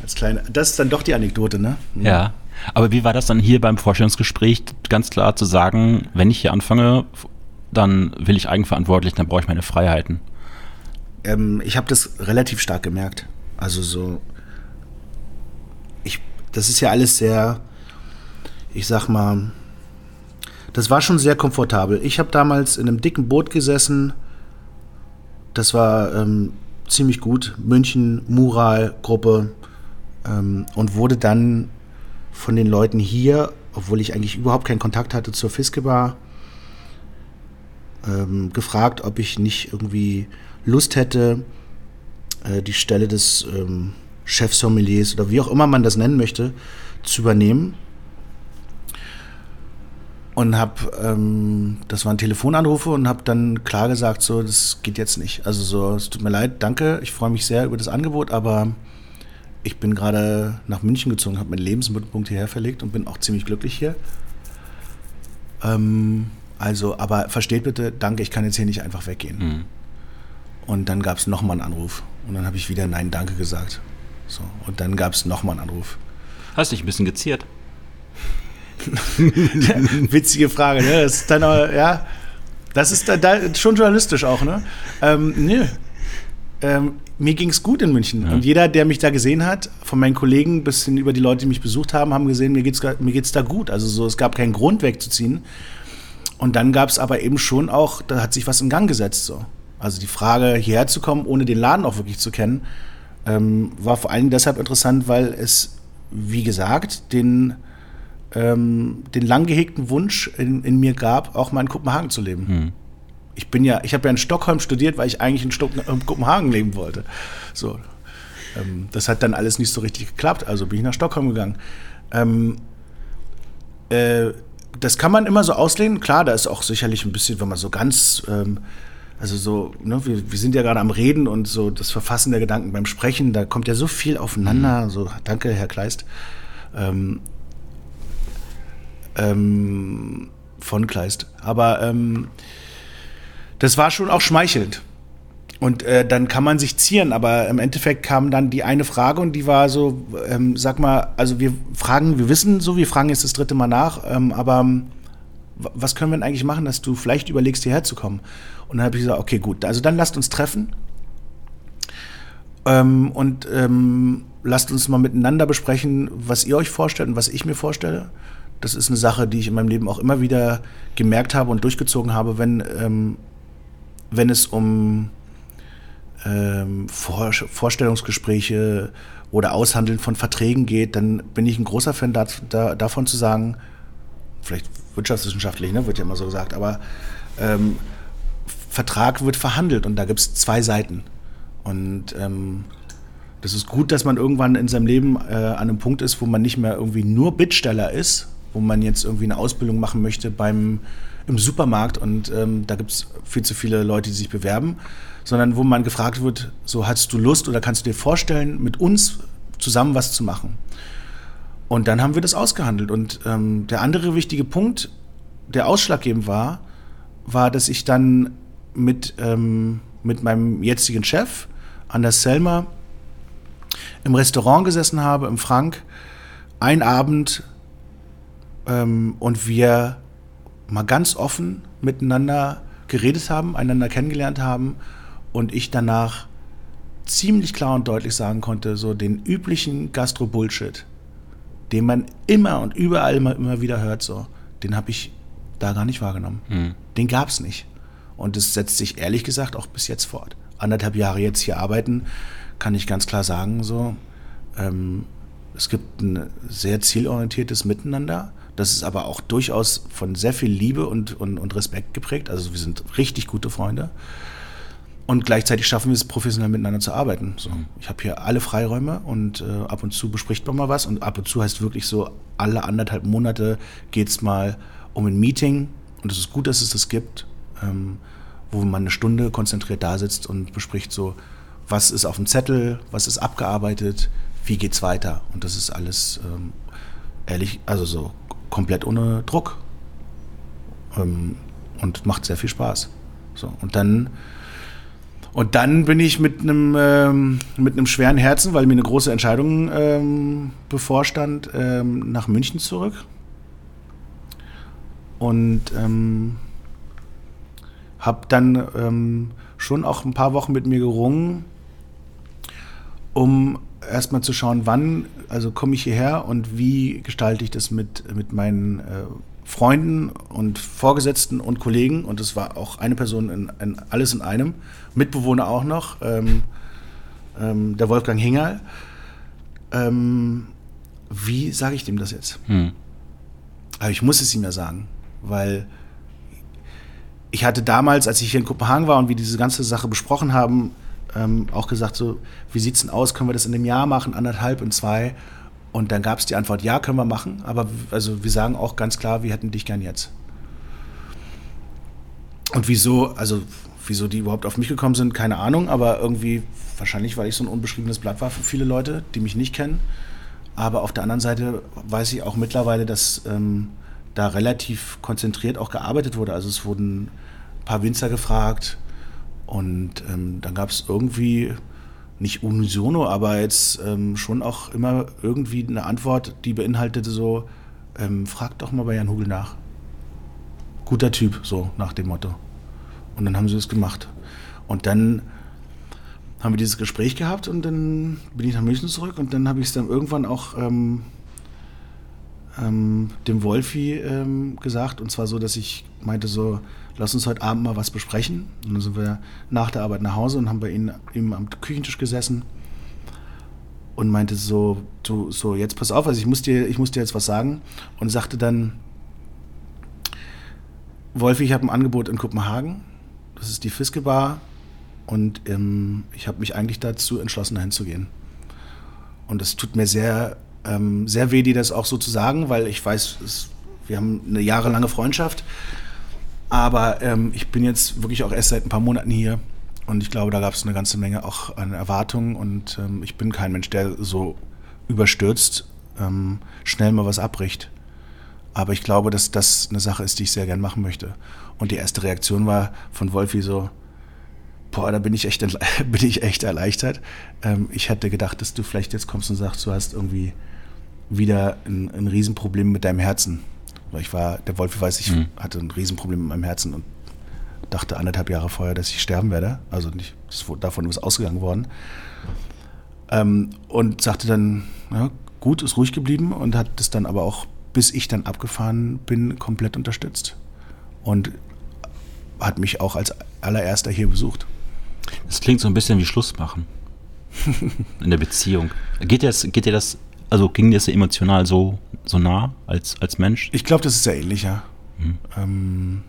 als kleiner, das ist dann doch die Anekdote, ne? Ja. Aber wie war das dann hier beim Vorstellungsgespräch, ganz klar zu sagen, wenn ich hier anfange, dann will ich eigenverantwortlich, dann brauche ich meine Freiheiten? Ähm, ich habe das relativ stark gemerkt. Also so, ich, das ist ja alles sehr, ich sag mal, das war schon sehr komfortabel. Ich habe damals in einem dicken Boot gesessen. Das war ähm, ziemlich gut. München, Mural-Gruppe. Ähm, und wurde dann von den Leuten hier, obwohl ich eigentlich überhaupt keinen Kontakt hatte zur Fiskebar, ähm, gefragt, ob ich nicht irgendwie Lust hätte, äh, die Stelle des ähm, Chefsommeliers oder wie auch immer man das nennen möchte, zu übernehmen. Und habe, ähm, das waren Telefonanrufe und habe dann klar gesagt, so, das geht jetzt nicht. Also so, es tut mir leid, danke, ich freue mich sehr über das Angebot, aber ich bin gerade nach München gezogen, habe meinen Lebensmittelpunkt hierher verlegt und bin auch ziemlich glücklich hier. Ähm, also, aber versteht bitte, danke, ich kann jetzt hier nicht einfach weggehen. Mhm. Und dann gab es nochmal einen Anruf. Und dann habe ich wieder Nein, danke gesagt. So, und dann gab es nochmal einen Anruf. Hast dich ein bisschen geziert? Witzige Frage, ne? Das ist dann aber, ja, das ist da, da schon journalistisch auch, ne? Ähm, nö. Ähm, mir ging es gut in München. Ja. Und jeder, der mich da gesehen hat, von meinen Kollegen bis hin über die Leute, die mich besucht haben, haben gesehen, mir geht's, mir geht's da gut. Also so, es gab keinen Grund wegzuziehen. Und dann gab es aber eben schon auch, da hat sich was in Gang gesetzt. So. Also die Frage, hierher zu kommen, ohne den Laden auch wirklich zu kennen, ähm, war vor allem deshalb interessant, weil es, wie gesagt, den, ähm, den lang gehegten Wunsch in, in, mir gab, auch mal in Kopenhagen zu leben. Hm. Ich bin ja, ich habe ja in Stockholm studiert, weil ich eigentlich in, Stock, in Kopenhagen leben wollte. So, ähm, das hat dann alles nicht so richtig geklappt, also bin ich nach Stockholm gegangen. Ähm, äh, das kann man immer so auslehnen. Klar, da ist auch sicherlich ein bisschen, wenn man so ganz, ähm, also so, ne, wir, wir, sind ja gerade am Reden und so das Verfassen der Gedanken beim Sprechen, da kommt ja so viel aufeinander. Mhm. So, danke, Herr Kleist. Ähm, ähm, von Kleist. Aber ähm, das war schon auch schmeichelnd. Und äh, dann kann man sich zieren, aber im Endeffekt kam dann die eine Frage und die war so, ähm, sag mal, also wir fragen, wir wissen so, wir fragen jetzt das dritte Mal nach, ähm, aber ähm, was können wir denn eigentlich machen, dass du vielleicht überlegst, hierher zu kommen? Und dann habe ich gesagt, okay, gut, also dann lasst uns treffen ähm, und ähm, lasst uns mal miteinander besprechen, was ihr euch vorstellt und was ich mir vorstelle. Das ist eine Sache, die ich in meinem Leben auch immer wieder gemerkt habe und durchgezogen habe, wenn, ähm, wenn es um ähm, Vor Vorstellungsgespräche oder Aushandeln von Verträgen geht, dann bin ich ein großer Fan da, da, davon zu sagen, vielleicht wirtschaftswissenschaftlich, ne, wird ja immer so gesagt, aber ähm, Vertrag wird verhandelt und da gibt es zwei Seiten. Und ähm, das ist gut, dass man irgendwann in seinem Leben äh, an einem Punkt ist, wo man nicht mehr irgendwie nur Bittsteller ist, wo man jetzt irgendwie eine Ausbildung machen möchte beim, im Supermarkt und ähm, da gibt es viel zu viele Leute, die sich bewerben, sondern wo man gefragt wird, so hast du Lust oder kannst du dir vorstellen, mit uns zusammen was zu machen. Und dann haben wir das ausgehandelt. Und ähm, der andere wichtige Punkt, der ausschlaggebend war, war, dass ich dann mit, ähm, mit meinem jetzigen Chef, Anders Selmer, im Restaurant gesessen habe, im Frank, ein Abend ähm, und wir mal ganz offen miteinander geredet haben, einander kennengelernt haben und ich danach ziemlich klar und deutlich sagen konnte, so den üblichen Gastro-Bullshit, den man immer und überall immer, immer wieder hört, so, den habe ich da gar nicht wahrgenommen. Mhm. Den gab es nicht. Und es setzt sich ehrlich gesagt auch bis jetzt fort. Anderthalb Jahre jetzt hier arbeiten, kann ich ganz klar sagen, so, ähm, es gibt ein sehr zielorientiertes Miteinander. Das ist aber auch durchaus von sehr viel Liebe und, und, und Respekt geprägt. Also wir sind richtig gute Freunde. Und gleichzeitig schaffen wir es, professionell miteinander zu arbeiten. So, ich habe hier alle Freiräume und äh, ab und zu bespricht man mal was. Und ab und zu heißt wirklich so, alle anderthalb Monate geht es mal um ein Meeting. Und es ist gut, dass es das gibt, ähm, wo man eine Stunde konzentriert da sitzt und bespricht so, was ist auf dem Zettel, was ist abgearbeitet, wie geht's weiter. Und das ist alles ähm, ehrlich, also so komplett ohne Druck. Ähm, und macht sehr viel Spaß. So, und dann und dann bin ich mit einem, ähm, mit einem schweren Herzen, weil mir eine große Entscheidung ähm, bevorstand, ähm, nach München zurück. Und ähm, habe dann ähm, schon auch ein paar Wochen mit mir gerungen, um erstmal zu schauen, wann, also komme ich hierher und wie gestalte ich das mit, mit meinen äh, Freunden und Vorgesetzten und Kollegen. Und es war auch eine Person in, in alles in einem. Mitbewohner auch noch, ähm, ähm, der Wolfgang Hingerl. Ähm, wie sage ich dem das jetzt? Hm. Aber ich muss es ihm ja sagen, weil ich hatte damals, als ich hier in Kopenhagen war und wir diese ganze Sache besprochen haben, ähm, auch gesagt, so, wie sieht es denn aus? Können wir das in einem Jahr machen, anderthalb, in zwei? Und dann gab es die Antwort, ja, können wir machen, aber also wir sagen auch ganz klar, wir hätten dich gern jetzt. Und wieso, also wieso die überhaupt auf mich gekommen sind, keine Ahnung, aber irgendwie, wahrscheinlich, weil ich so ein unbeschriebenes Blatt war für viele Leute, die mich nicht kennen. Aber auf der anderen Seite weiß ich auch mittlerweile, dass ähm, da relativ konzentriert auch gearbeitet wurde. Also es wurden ein paar Winzer gefragt und ähm, dann gab es irgendwie nicht unisono, aber jetzt ähm, schon auch immer irgendwie eine Antwort, die beinhaltete so, ähm, frag doch mal bei Jan Hugel nach. Guter Typ, so nach dem Motto. Und dann haben sie es gemacht. Und dann haben wir dieses Gespräch gehabt und dann bin ich nach München zurück und dann habe ich es dann irgendwann auch ähm, ähm, dem Wolfi ähm, gesagt und zwar so, dass ich meinte so, lass uns heute Abend mal was besprechen. Und dann sind wir nach der Arbeit nach Hause und haben bei ihm, ihm am Küchentisch gesessen und meinte so, du, so jetzt pass auf, also ich muss dir, ich muss dir jetzt was sagen und sagte dann, Wolfi, ich habe ein Angebot in Kopenhagen, das ist die Fiske Bar und ähm, ich habe mich eigentlich dazu entschlossen, dahin zu gehen. Und es tut mir sehr, ähm, sehr weh, dir das auch so zu sagen, weil ich weiß, es, wir haben eine jahrelange Freundschaft aber ähm, ich bin jetzt wirklich auch erst seit ein paar Monaten hier und ich glaube, da gab es eine ganze Menge auch an Erwartungen und ähm, ich bin kein Mensch, der so überstürzt ähm, schnell mal was abbricht. Aber ich glaube, dass das eine Sache ist, die ich sehr gern machen möchte. Und die erste Reaktion war von Wolfi so, boah, da bin ich echt, bin ich echt erleichtert. Ähm, ich hätte gedacht, dass du vielleicht jetzt kommst und sagst, du hast irgendwie wieder ein, ein Riesenproblem mit deinem Herzen. Weil ich war, der Wolf weiß, ich mhm. hatte ein Riesenproblem mit meinem Herzen und dachte anderthalb Jahre vorher, dass ich sterben werde. Also nicht, davon ist ausgegangen worden. Ähm, und sagte dann, ja, gut, ist ruhig geblieben und hat das dann aber auch, bis ich dann abgefahren bin, komplett unterstützt. Und hat mich auch als allererster hier besucht. Das klingt so ein bisschen wie Schluss machen. In der Beziehung. Geht dir das, geht dir das also ging dir das emotional so, so nah als, als Mensch? Ich glaube, das ist ja. Mhm. Ähm,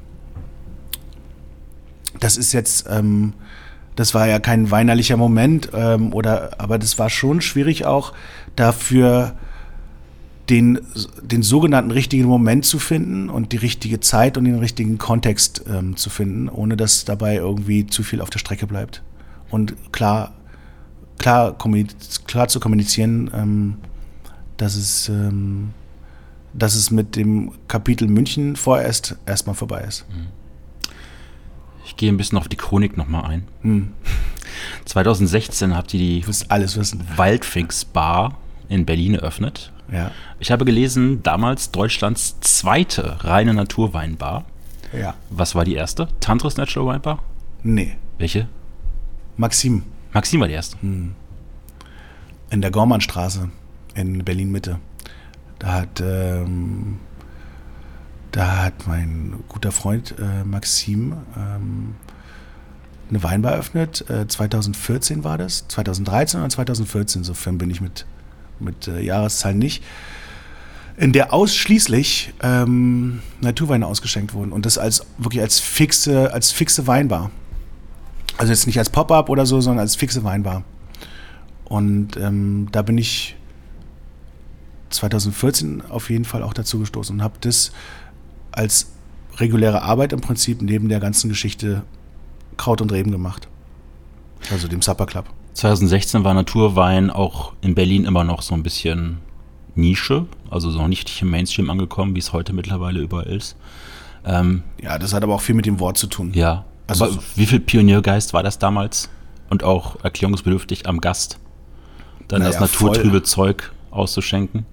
das ist jetzt, ähm, das war ja kein weinerlicher Moment, ähm, oder, aber das war schon schwierig auch dafür, den, den sogenannten richtigen Moment zu finden und die richtige Zeit und den richtigen Kontext ähm, zu finden, ohne dass dabei irgendwie zu viel auf der Strecke bleibt. Und klar, klar, klar zu kommunizieren, ähm, dass es, ähm, dass es mit dem Kapitel München vorerst erstmal vorbei ist. Mhm. Ich gehe ein bisschen auf die Chronik nochmal ein. Hm. 2016 habt ihr die alles wissen. Waldfix Bar in Berlin eröffnet. Ja. Ich habe gelesen, damals Deutschlands zweite reine Naturweinbar. Ja. Was war die erste? Tantris Natural Wine Bar? Nee. Welche? Maxim. Maxim war die erste. Hm. In der Gormannstraße in Berlin-Mitte. Da hat, ähm, da hat mein guter Freund äh, Maxim ähm, eine Weinbar eröffnet. Äh, 2014 war das. 2013 oder 2014, sofern bin ich mit, mit äh, Jahreszahlen nicht. In der ausschließlich ähm, Naturweine ausgeschenkt wurden und das als wirklich als fixe, als fixe Weinbar. Also jetzt nicht als Pop-up oder so, sondern als fixe Weinbar. Und ähm, da bin ich 2014 auf jeden Fall auch dazu gestoßen und habe das als reguläre Arbeit im Prinzip neben der ganzen Geschichte Kraut und Reben gemacht. Also dem Supper Club. 2016 war Naturwein auch in Berlin immer noch so ein bisschen Nische, also so nicht im Mainstream angekommen, wie es heute mittlerweile überall ist. Ähm, ja, das hat aber auch viel mit dem Wort zu tun. Ja. Also aber wie viel Pioniergeist war das damals? Und auch erklärungsbedürftig am Gast, dann naja, das naturtrübe voll. Zeug auszuschenken?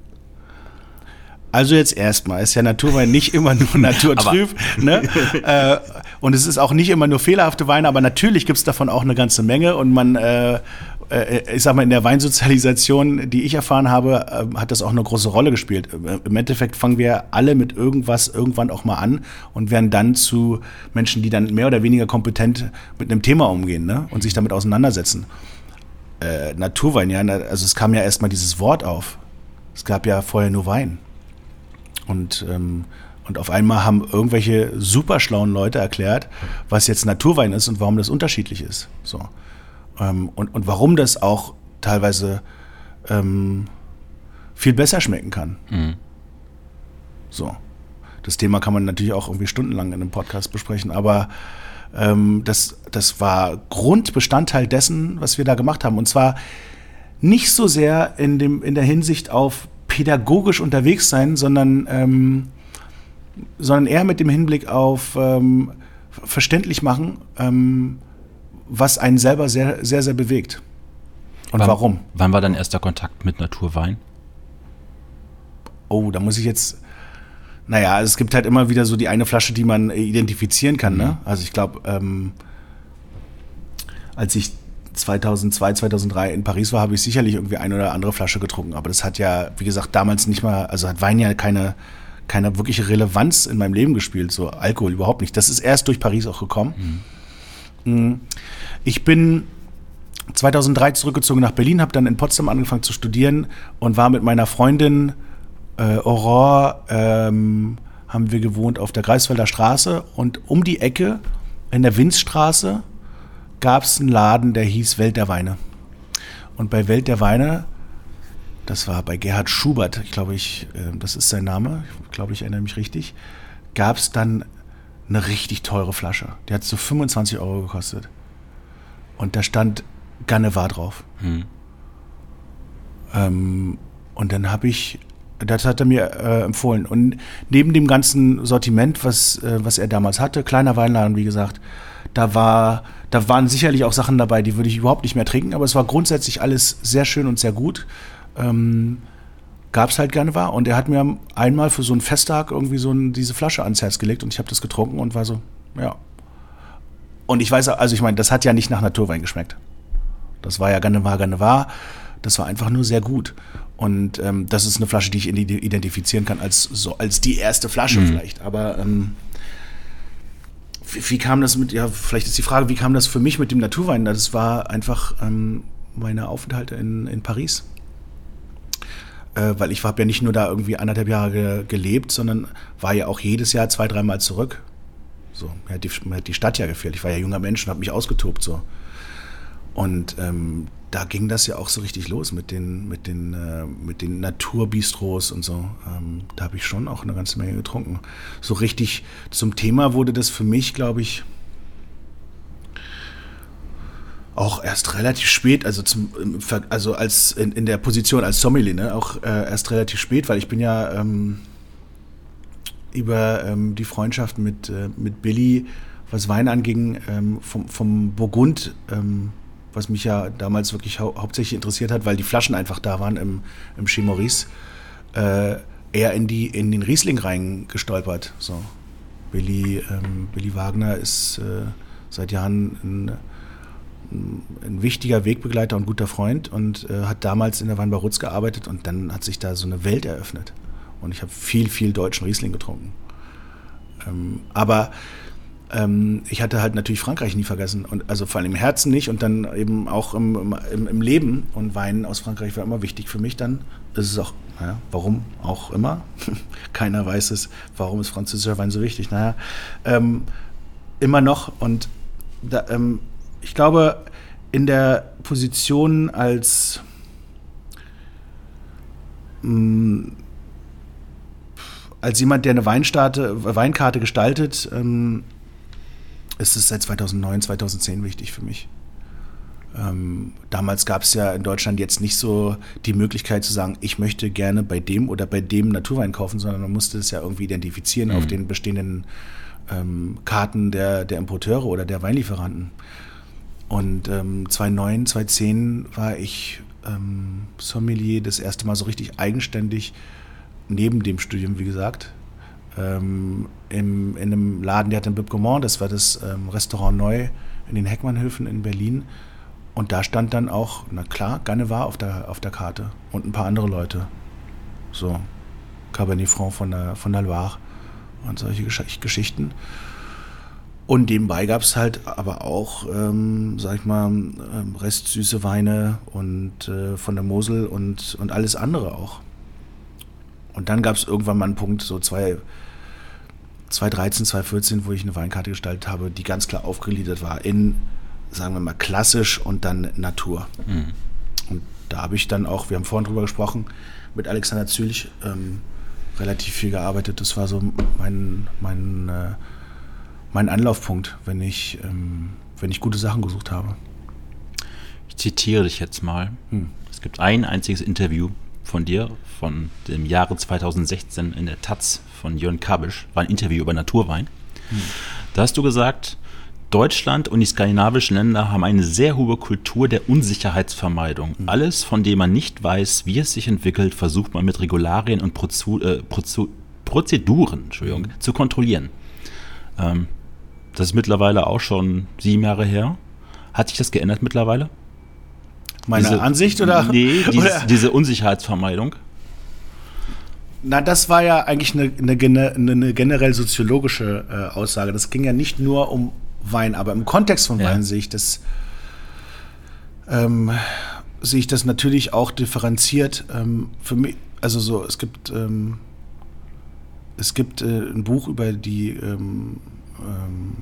Also jetzt erstmal, ist ja Naturwein nicht immer nur naturtrüb. ne? äh, und es ist auch nicht immer nur fehlerhafte Weine, aber natürlich gibt es davon auch eine ganze Menge. Und man, äh, äh, ich sag mal, in der Weinsozialisation, die ich erfahren habe, äh, hat das auch eine große Rolle gespielt. Im Endeffekt fangen wir alle mit irgendwas irgendwann auch mal an und werden dann zu Menschen, die dann mehr oder weniger kompetent mit einem Thema umgehen ne? und sich damit auseinandersetzen. Äh, Naturwein, ja, also es kam ja erstmal dieses Wort auf. Es gab ja vorher nur Wein. Und, ähm, und auf einmal haben irgendwelche super schlauen Leute erklärt, was jetzt Naturwein ist und warum das unterschiedlich ist. So. Ähm, und, und warum das auch teilweise ähm, viel besser schmecken kann. Mhm. So. Das Thema kann man natürlich auch irgendwie stundenlang in einem Podcast besprechen, aber ähm, das, das war Grundbestandteil dessen, was wir da gemacht haben. Und zwar nicht so sehr in, dem, in der Hinsicht auf pädagogisch unterwegs sein, sondern, ähm, sondern eher mit dem Hinblick auf ähm, verständlich machen, ähm, was einen selber sehr, sehr, sehr bewegt. Und wann, warum? Wann war dein erster Kontakt mit Naturwein? Oh, da muss ich jetzt. Naja, es gibt halt immer wieder so die eine Flasche, die man identifizieren kann. Ne? Mhm. Ne? Also ich glaube, ähm, als ich 2002, 2003 in Paris war, habe ich sicherlich irgendwie eine oder andere Flasche getrunken. Aber das hat ja, wie gesagt, damals nicht mal, also hat Wein ja keine, keine wirkliche Relevanz in meinem Leben gespielt, so Alkohol überhaupt nicht. Das ist erst durch Paris auch gekommen. Mhm. Ich bin 2003 zurückgezogen nach Berlin, habe dann in Potsdam angefangen zu studieren und war mit meiner Freundin äh, Aurore, ähm, haben wir gewohnt auf der Greifswalder Straße und um die Ecke in der Winzstraße gab es einen Laden, der hieß Welt der Weine. Und bei Welt der Weine, das war bei Gerhard Schubert, ich glaube, ich, äh, das ist sein Name, ich glaube, ich erinnere mich richtig, gab es dann eine richtig teure Flasche. Die hat so 25 Euro gekostet. Und da stand Gannevar drauf. Hm. Ähm, und dann habe ich, das hat er mir äh, empfohlen. Und neben dem ganzen Sortiment, was, äh, was er damals hatte, kleiner Weinladen, wie gesagt, da war, da waren sicherlich auch Sachen dabei, die würde ich überhaupt nicht mehr trinken, aber es war grundsätzlich alles sehr schön und sehr gut. Ähm, Gab es halt gerne war. Und er hat mir einmal für so einen Festtag irgendwie so ein, diese Flasche ans Herz gelegt und ich habe das getrunken und war so, ja. Und ich weiß, also ich meine, das hat ja nicht nach Naturwein geschmeckt. Das war ja gerne war, gerne war. Das war einfach nur sehr gut. Und ähm, das ist eine Flasche, die ich identifizieren kann als, so, als die erste Flasche mhm. vielleicht. Aber ähm, wie, wie, kam das mit, ja, vielleicht ist die Frage, wie kam das für mich mit dem Naturwein? Das war einfach ähm, meine Aufenthalte in, in Paris. Äh, weil ich habe ja nicht nur da irgendwie anderthalb Jahre ge gelebt, sondern war ja auch jedes Jahr zwei, dreimal zurück. So, mir hat, die, mir hat die Stadt ja gefehlt. Ich war ja junger Mensch und habe mich ausgetobt so. Und ähm, da ging das ja auch so richtig los mit den, mit den, äh, mit den Naturbistros und so. Ähm, da habe ich schon auch eine ganze Menge getrunken. So richtig zum Thema wurde das für mich, glaube ich, auch erst relativ spät, also zum, also als in, in der Position als Sommelier, ne, auch äh, erst relativ spät, weil ich bin ja ähm, über ähm, die Freundschaft mit, äh, mit Billy, was Wein anging, ähm, vom, vom Burgund ähm, was mich ja damals wirklich hau hauptsächlich interessiert hat, weil die Flaschen einfach da waren im, im Maurice, äh, eher in, die, in den Riesling reingestolpert. So. Billy, ähm, Billy Wagner ist äh, seit Jahren ein, ein, wichtiger Wegbegleiter und guter Freund und äh, hat damals in der Weinbar Rutz gearbeitet und dann hat sich da so eine Welt eröffnet. Und ich habe viel, viel deutschen Riesling getrunken. Ähm, aber ähm, ich hatte halt natürlich Frankreich nie vergessen. Und also vor allem im Herzen nicht und dann eben auch im, im, im Leben. Und Wein aus Frankreich war immer wichtig für mich dann. Ist auch, naja, warum auch immer. Keiner weiß es, warum ist französischer Wein so wichtig. Naja, ähm, immer noch. Und da, ähm, ich glaube, in der Position als mm, als jemand, der eine Weinkarte gestaltet, ähm, ist es seit 2009, 2010 wichtig für mich. Ähm, damals gab es ja in Deutschland jetzt nicht so die Möglichkeit zu sagen, ich möchte gerne bei dem oder bei dem Naturwein kaufen, sondern man musste es ja irgendwie identifizieren mhm. auf den bestehenden ähm, Karten der, der Importeure oder der Weinlieferanten. Und ähm, 2009, 2010 war ich ähm, Sommelier das erste Mal so richtig eigenständig, neben dem Studium, wie gesagt, ähm, im, in einem Laden, der hat in Bibgomont, das war das ähm, Restaurant Neu in den Heckmannhöfen in Berlin. Und da stand dann auch, na klar, Gannevar auf der, auf der Karte und ein paar andere Leute. So, Cabernet Franc von der, von der Loire und solche Gesch Geschichten. Und nebenbei gab es halt aber auch, ähm, sag ich mal, ähm, restsüße Weine und äh, von der Mosel und, und alles andere auch. Und dann gab es irgendwann mal einen Punkt, so zwei, 2013, 2014, wo ich eine Weinkarte gestaltet habe, die ganz klar aufgegliedert war in, sagen wir mal, klassisch und dann Natur. Mhm. Und da habe ich dann auch, wir haben vorhin drüber gesprochen, mit Alexander Zülich ähm, relativ viel gearbeitet. Das war so mein, mein, äh, mein Anlaufpunkt, wenn ich, ähm, wenn ich gute Sachen gesucht habe. Ich zitiere dich jetzt mal. Hm. Es gibt ein einziges Interview von dir von dem Jahre 2016 in der Taz von Jörn Kabisch, war ein Interview über Naturwein. Hm. Da hast du gesagt, Deutschland und die skandinavischen Länder haben eine sehr hohe Kultur der Unsicherheitsvermeidung. Mhm. Alles, von dem man nicht weiß, wie es sich entwickelt, versucht man mit Regularien und Prozu äh, Prozu Prozeduren mhm. zu kontrollieren. Ähm, das ist mittlerweile auch schon sieben Jahre her. Hat sich das geändert mittlerweile? Meine diese, Ansicht oder? Nee, dieses, oder? diese Unsicherheitsvermeidung. Na, das war ja eigentlich eine, eine, eine generell soziologische äh, Aussage. Das ging ja nicht nur um Wein, aber im Kontext von Wein ja. sehe ich das, ähm, sehe ich das natürlich auch differenziert. Ähm, für mich, also so, es gibt, ähm, es gibt äh, ein Buch über die, ähm, ähm,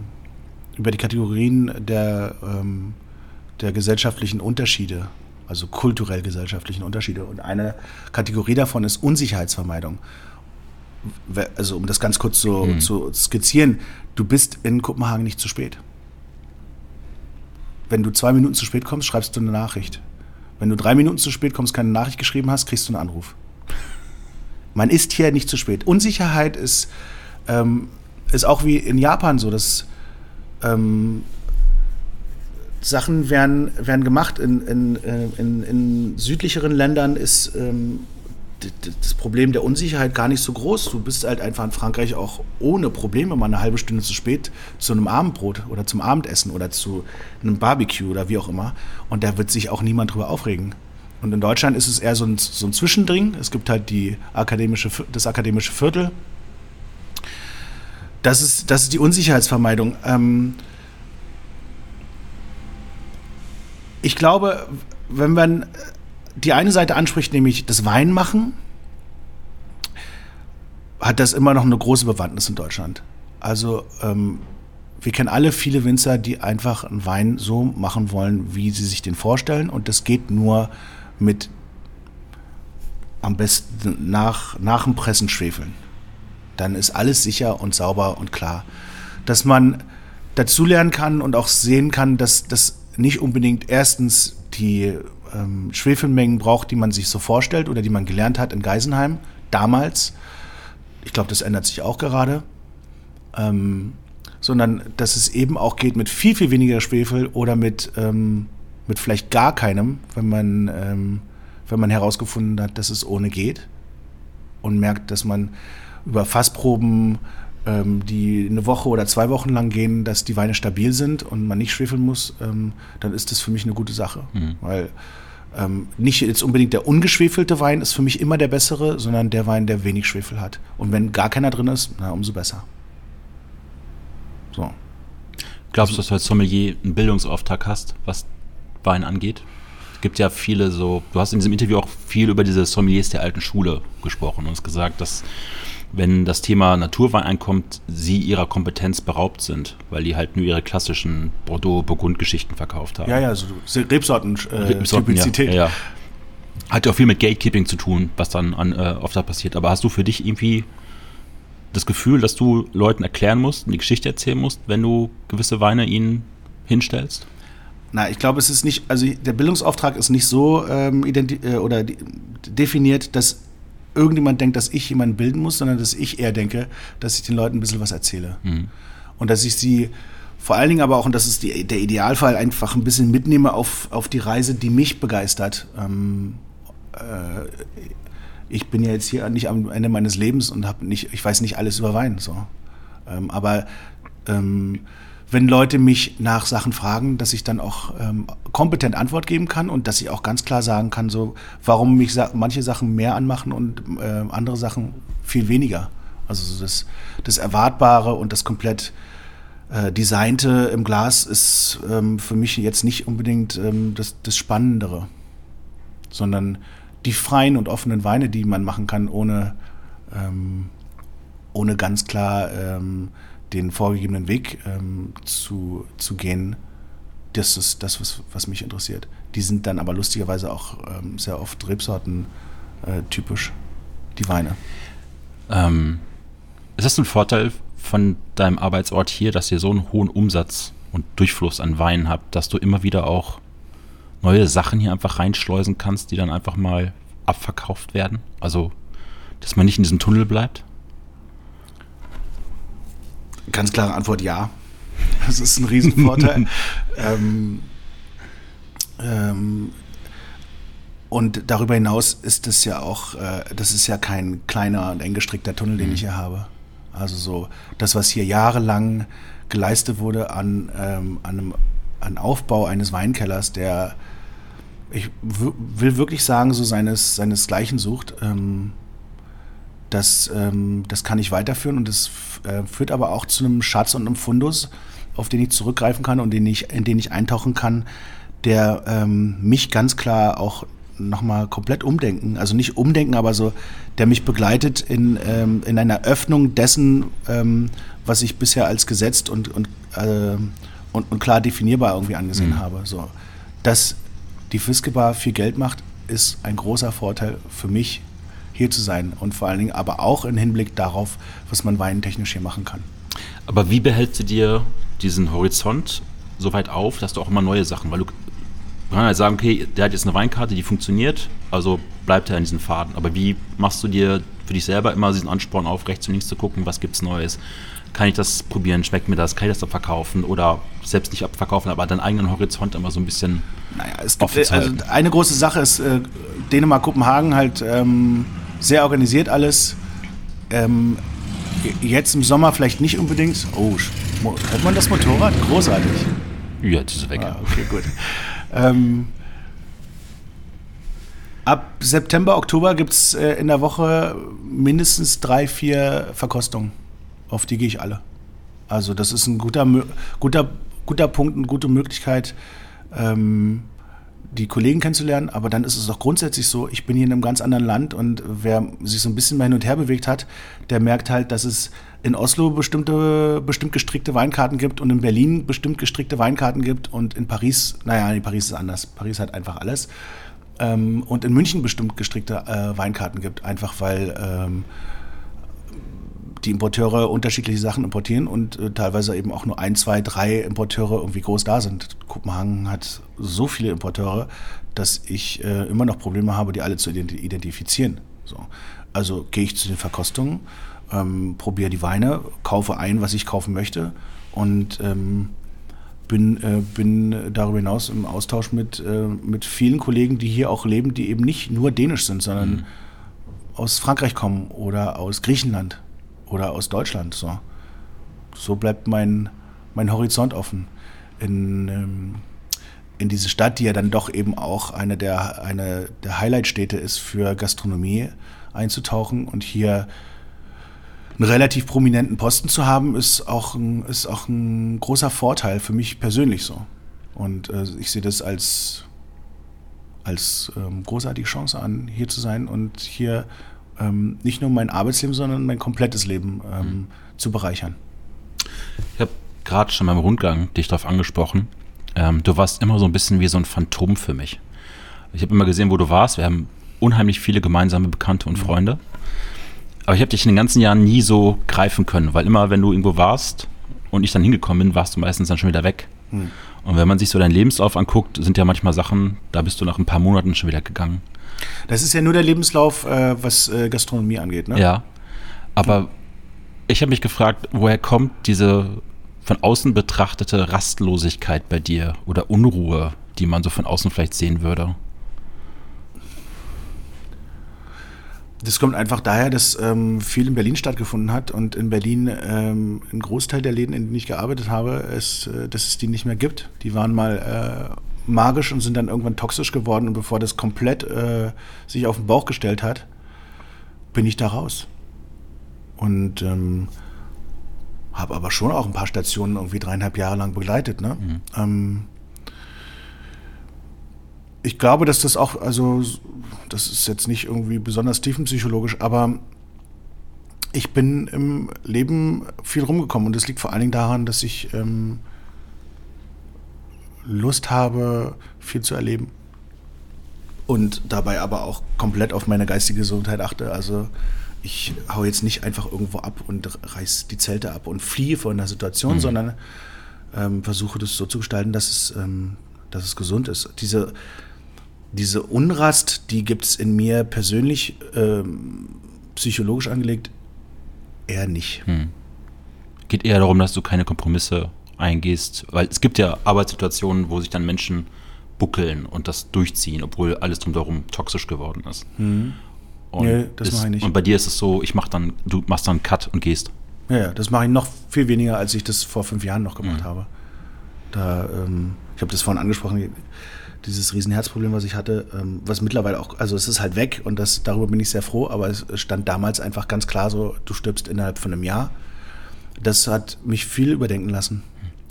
über die Kategorien der, ähm, der gesellschaftlichen Unterschiede also kulturell gesellschaftlichen Unterschiede. Und eine Kategorie davon ist Unsicherheitsvermeidung. Also um das ganz kurz so mhm. zu skizzieren, du bist in Kopenhagen nicht zu spät. Wenn du zwei Minuten zu spät kommst, schreibst du eine Nachricht. Wenn du drei Minuten zu spät kommst, keine Nachricht geschrieben hast, kriegst du einen Anruf. Man ist hier nicht zu spät. Unsicherheit ist, ähm, ist auch wie in Japan so, dass ähm, Sachen werden, werden gemacht. In, in, äh, in, in südlicheren Ländern ist ähm, das Problem der Unsicherheit gar nicht so groß. Du bist halt einfach in Frankreich auch ohne Probleme mal eine halbe Stunde zu spät zu einem Abendbrot oder zum Abendessen oder zu einem Barbecue oder wie auch immer. Und da wird sich auch niemand drüber aufregen. Und in Deutschland ist es eher so ein, so ein Zwischendring. Es gibt halt die akademische, das akademische Viertel. Das ist, das ist die Unsicherheitsvermeidung. Ähm, ich glaube, wenn man die eine Seite anspricht, nämlich das Weinmachen, hat das immer noch eine große Bewandtnis in Deutschland. Also ähm, wir kennen alle viele Winzer, die einfach einen Wein so machen wollen, wie sie sich den vorstellen. Und das geht nur mit am besten nach, nach dem Pressen schwefeln. Dann ist alles sicher und sauber und klar. Dass man dazulernen kann und auch sehen kann, dass das nicht unbedingt erstens die ähm, Schwefelmengen braucht, die man sich so vorstellt oder die man gelernt hat in Geisenheim damals. Ich glaube, das ändert sich auch gerade. Ähm, sondern dass es eben auch geht mit viel, viel weniger Schwefel oder mit, ähm, mit vielleicht gar keinem, wenn man, ähm, wenn man herausgefunden hat, dass es ohne geht und merkt, dass man über Fassproben ähm, die eine Woche oder zwei Wochen lang gehen, dass die Weine stabil sind und man nicht schwefeln muss, ähm, dann ist das für mich eine gute Sache. Mhm. Weil ähm, nicht jetzt unbedingt der ungeschwefelte Wein ist für mich immer der bessere, sondern der Wein, der wenig Schwefel hat. Und wenn gar keiner drin ist, na, umso besser. So. Glaubst du, dass du als Sommelier einen Bildungsauftrag hast, was Wein angeht? Es gibt ja viele so, du hast in diesem Interview auch viel über diese Sommeliers der alten Schule gesprochen und hast gesagt, dass wenn das Thema Naturwein einkommt, sie ihrer Kompetenz beraubt sind, weil die halt nur ihre klassischen Bordeaux-Burgund-Geschichten verkauft haben. Ja, ja, so Rebsorten-Typizität. Äh, ja, ja. Hat ja auch viel mit Gatekeeping zu tun, was dann an, äh, oft da passiert. Aber hast du für dich irgendwie das Gefühl, dass du Leuten erklären musst, die Geschichte erzählen musst, wenn du gewisse Weine ihnen hinstellst? Na, ich glaube, es ist nicht, also der Bildungsauftrag ist nicht so ähm, äh, oder definiert, dass irgendjemand denkt, dass ich jemanden bilden muss, sondern dass ich eher denke, dass ich den Leuten ein bisschen was erzähle. Mhm. Und dass ich sie vor allen Dingen aber auch, und das ist die, der Idealfall, einfach ein bisschen mitnehme auf, auf die Reise, die mich begeistert. Ähm, äh, ich bin ja jetzt hier nicht am Ende meines Lebens und habe nicht, ich weiß nicht alles über Wein. So. Ähm, aber ähm, wenn Leute mich nach Sachen fragen, dass ich dann auch ähm, kompetent Antwort geben kann und dass ich auch ganz klar sagen kann, so warum mich sa manche Sachen mehr anmachen und äh, andere Sachen viel weniger. Also das, das Erwartbare und das komplett äh, Designte im Glas ist ähm, für mich jetzt nicht unbedingt ähm, das, das Spannendere, sondern die freien und offenen Weine, die man machen kann, ohne, ähm, ohne ganz klar ähm, den vorgegebenen Weg ähm, zu, zu gehen, das ist das, was, was mich interessiert. Die sind dann aber lustigerweise auch ähm, sehr oft Rebsorten äh, typisch, die Weine. Ähm, ist das ein Vorteil von deinem Arbeitsort hier, dass ihr so einen hohen Umsatz und Durchfluss an Weinen habt, dass du immer wieder auch neue Sachen hier einfach reinschleusen kannst, die dann einfach mal abverkauft werden? Also, dass man nicht in diesem Tunnel bleibt? Ganz klare Antwort ja. Das ist ein Riesenvorteil. ähm, ähm, und darüber hinaus ist es ja auch, äh, das ist ja kein kleiner und eng gestrickter Tunnel, den mhm. ich hier habe. Also so das, was hier jahrelang geleistet wurde an, ähm, an, einem, an Aufbau eines Weinkellers, der, ich will wirklich sagen, so seines, seinesgleichen sucht. Ähm, das, ähm, das kann ich weiterführen und das äh, führt aber auch zu einem Schatz und einem Fundus, auf den ich zurückgreifen kann und den ich, in den ich eintauchen kann, der ähm, mich ganz klar auch nochmal komplett umdenken, also nicht umdenken, aber so, der mich begleitet in, ähm, in einer Öffnung dessen, ähm, was ich bisher als gesetzt und, und, äh, und, und, klar definierbar irgendwie angesehen mhm. habe. So, dass die Fiskebar viel Geld macht, ist ein großer Vorteil für mich hier zu sein und vor allen Dingen aber auch im Hinblick darauf, was man weinentechnisch hier machen kann. Aber wie behältst du dir diesen Horizont so weit auf, dass du auch immer neue Sachen, weil du man kann halt sagen, okay, der hat jetzt eine Weinkarte, die funktioniert, also bleibt er in diesen Faden. Aber wie machst du dir für dich selber immer diesen Ansporn auf, rechts und links zu gucken, was gibt es Neues? Kann ich das probieren? Schmeckt mir das? Kann ich das abverkaufen? Oder selbst nicht abverkaufen, aber deinen eigenen Horizont immer so ein bisschen. Naja, es gibt, also eine große Sache ist äh, Dänemark, Kopenhagen halt ähm, sehr organisiert alles. Ähm, jetzt im Sommer vielleicht nicht unbedingt. Oh, hört man das Motorrad? Großartig. Ja, jetzt ist es weg. Ah, okay, gut. Ähm, ab September, Oktober gibt es äh, in der Woche mindestens drei, vier Verkostungen. Auf die gehe ich alle. Also das ist ein guter, guter, guter Punkt, eine gute Möglichkeit, ähm, die Kollegen kennenzulernen, aber dann ist es doch grundsätzlich so, ich bin hier in einem ganz anderen Land und wer sich so ein bisschen mal hin und her bewegt hat, der merkt halt, dass es in Oslo bestimmte, bestimmt gestrickte Weinkarten gibt und in Berlin bestimmt gestrickte Weinkarten gibt und in Paris, naja, in Paris ist anders, Paris hat einfach alles. Ähm, und in München bestimmt gestrickte äh, Weinkarten gibt, einfach weil ähm, die Importeure unterschiedliche Sachen importieren und äh, teilweise eben auch nur ein, zwei, drei Importeure irgendwie groß da sind. Kopenhagen hat so viele Importeure, dass ich äh, immer noch Probleme habe, die alle zu identifizieren. So. Also gehe ich zu den Verkostungen, ähm, probiere die Weine, kaufe ein, was ich kaufen möchte und ähm, bin, äh, bin darüber hinaus im Austausch mit, äh, mit vielen Kollegen, die hier auch leben, die eben nicht nur dänisch sind, sondern mhm. aus Frankreich kommen oder aus Griechenland oder aus Deutschland. So, so bleibt mein, mein Horizont offen. In, ähm, in diese Stadt, die ja dann doch eben auch eine der, eine der Highlight-Städte ist für Gastronomie, einzutauchen und hier einen relativ prominenten Posten zu haben, ist auch ein, ist auch ein großer Vorteil für mich persönlich so. Und äh, ich sehe das als, als ähm, großartige Chance an, hier zu sein und hier ähm, nicht nur mein Arbeitsleben, sondern mein komplettes Leben ähm, mhm. zu bereichern. Ich habe gerade schon beim Rundgang dich darauf angesprochen. Ähm, du warst immer so ein bisschen wie so ein Phantom für mich. Ich habe immer gesehen, wo du warst. Wir haben unheimlich viele gemeinsame Bekannte und mhm. Freunde. Aber ich habe dich in den ganzen Jahren nie so greifen können, weil immer, wenn du irgendwo warst und ich dann hingekommen bin, warst du meistens dann schon wieder weg. Mhm. Und wenn man sich so deinen Lebenslauf anguckt, sind ja manchmal Sachen, da bist du nach ein paar Monaten schon wieder gegangen. Das ist ja nur der Lebenslauf, äh, was äh, Gastronomie angeht, ne? Ja. Aber ich habe mich gefragt, woher kommt diese von außen betrachtete Rastlosigkeit bei dir oder Unruhe, die man so von außen vielleicht sehen würde? Das kommt einfach daher, dass ähm, viel in Berlin stattgefunden hat und in Berlin ähm, ein Großteil der Läden, in denen ich gearbeitet habe, ist, äh, dass es die nicht mehr gibt. Die waren mal äh, magisch und sind dann irgendwann toxisch geworden und bevor das komplett äh, sich auf den Bauch gestellt hat, bin ich da raus. Und ähm, habe aber schon auch ein paar Stationen irgendwie dreieinhalb Jahre lang begleitet. Ne? Mhm. Ähm, ich glaube, dass das auch, also das ist jetzt nicht irgendwie besonders tiefenpsychologisch, aber ich bin im Leben viel rumgekommen und das liegt vor allen Dingen daran, dass ich ähm, Lust habe, viel zu erleben und dabei aber auch komplett auf meine geistige Gesundheit achte. Also ich hau jetzt nicht einfach irgendwo ab und reiß die Zelte ab und fliehe von der Situation, mhm. sondern ähm, versuche das so zu gestalten, dass es, ähm, dass es gesund ist. Diese, diese Unrast, die gibt es in mir persönlich ähm, psychologisch angelegt eher nicht. Mhm. Geht eher darum, dass du keine Kompromisse eingehst, weil es gibt ja Arbeitssituationen, wo sich dann Menschen buckeln und das durchziehen, obwohl alles drumherum toxisch geworden ist. Mhm. Und nee, das mache ich nicht. Und bei dir ist es so, ich mach dann, du machst dann einen Cut und gehst. Ja, ja das mache ich noch viel weniger, als ich das vor fünf Jahren noch gemacht mhm. habe. Da, ähm, ich habe das vorhin angesprochen, dieses Riesenherzproblem, was ich hatte, ähm, was mittlerweile auch, also es ist halt weg und das, darüber bin ich sehr froh, aber es stand damals einfach ganz klar so, du stirbst innerhalb von einem Jahr. Das hat mich viel überdenken lassen.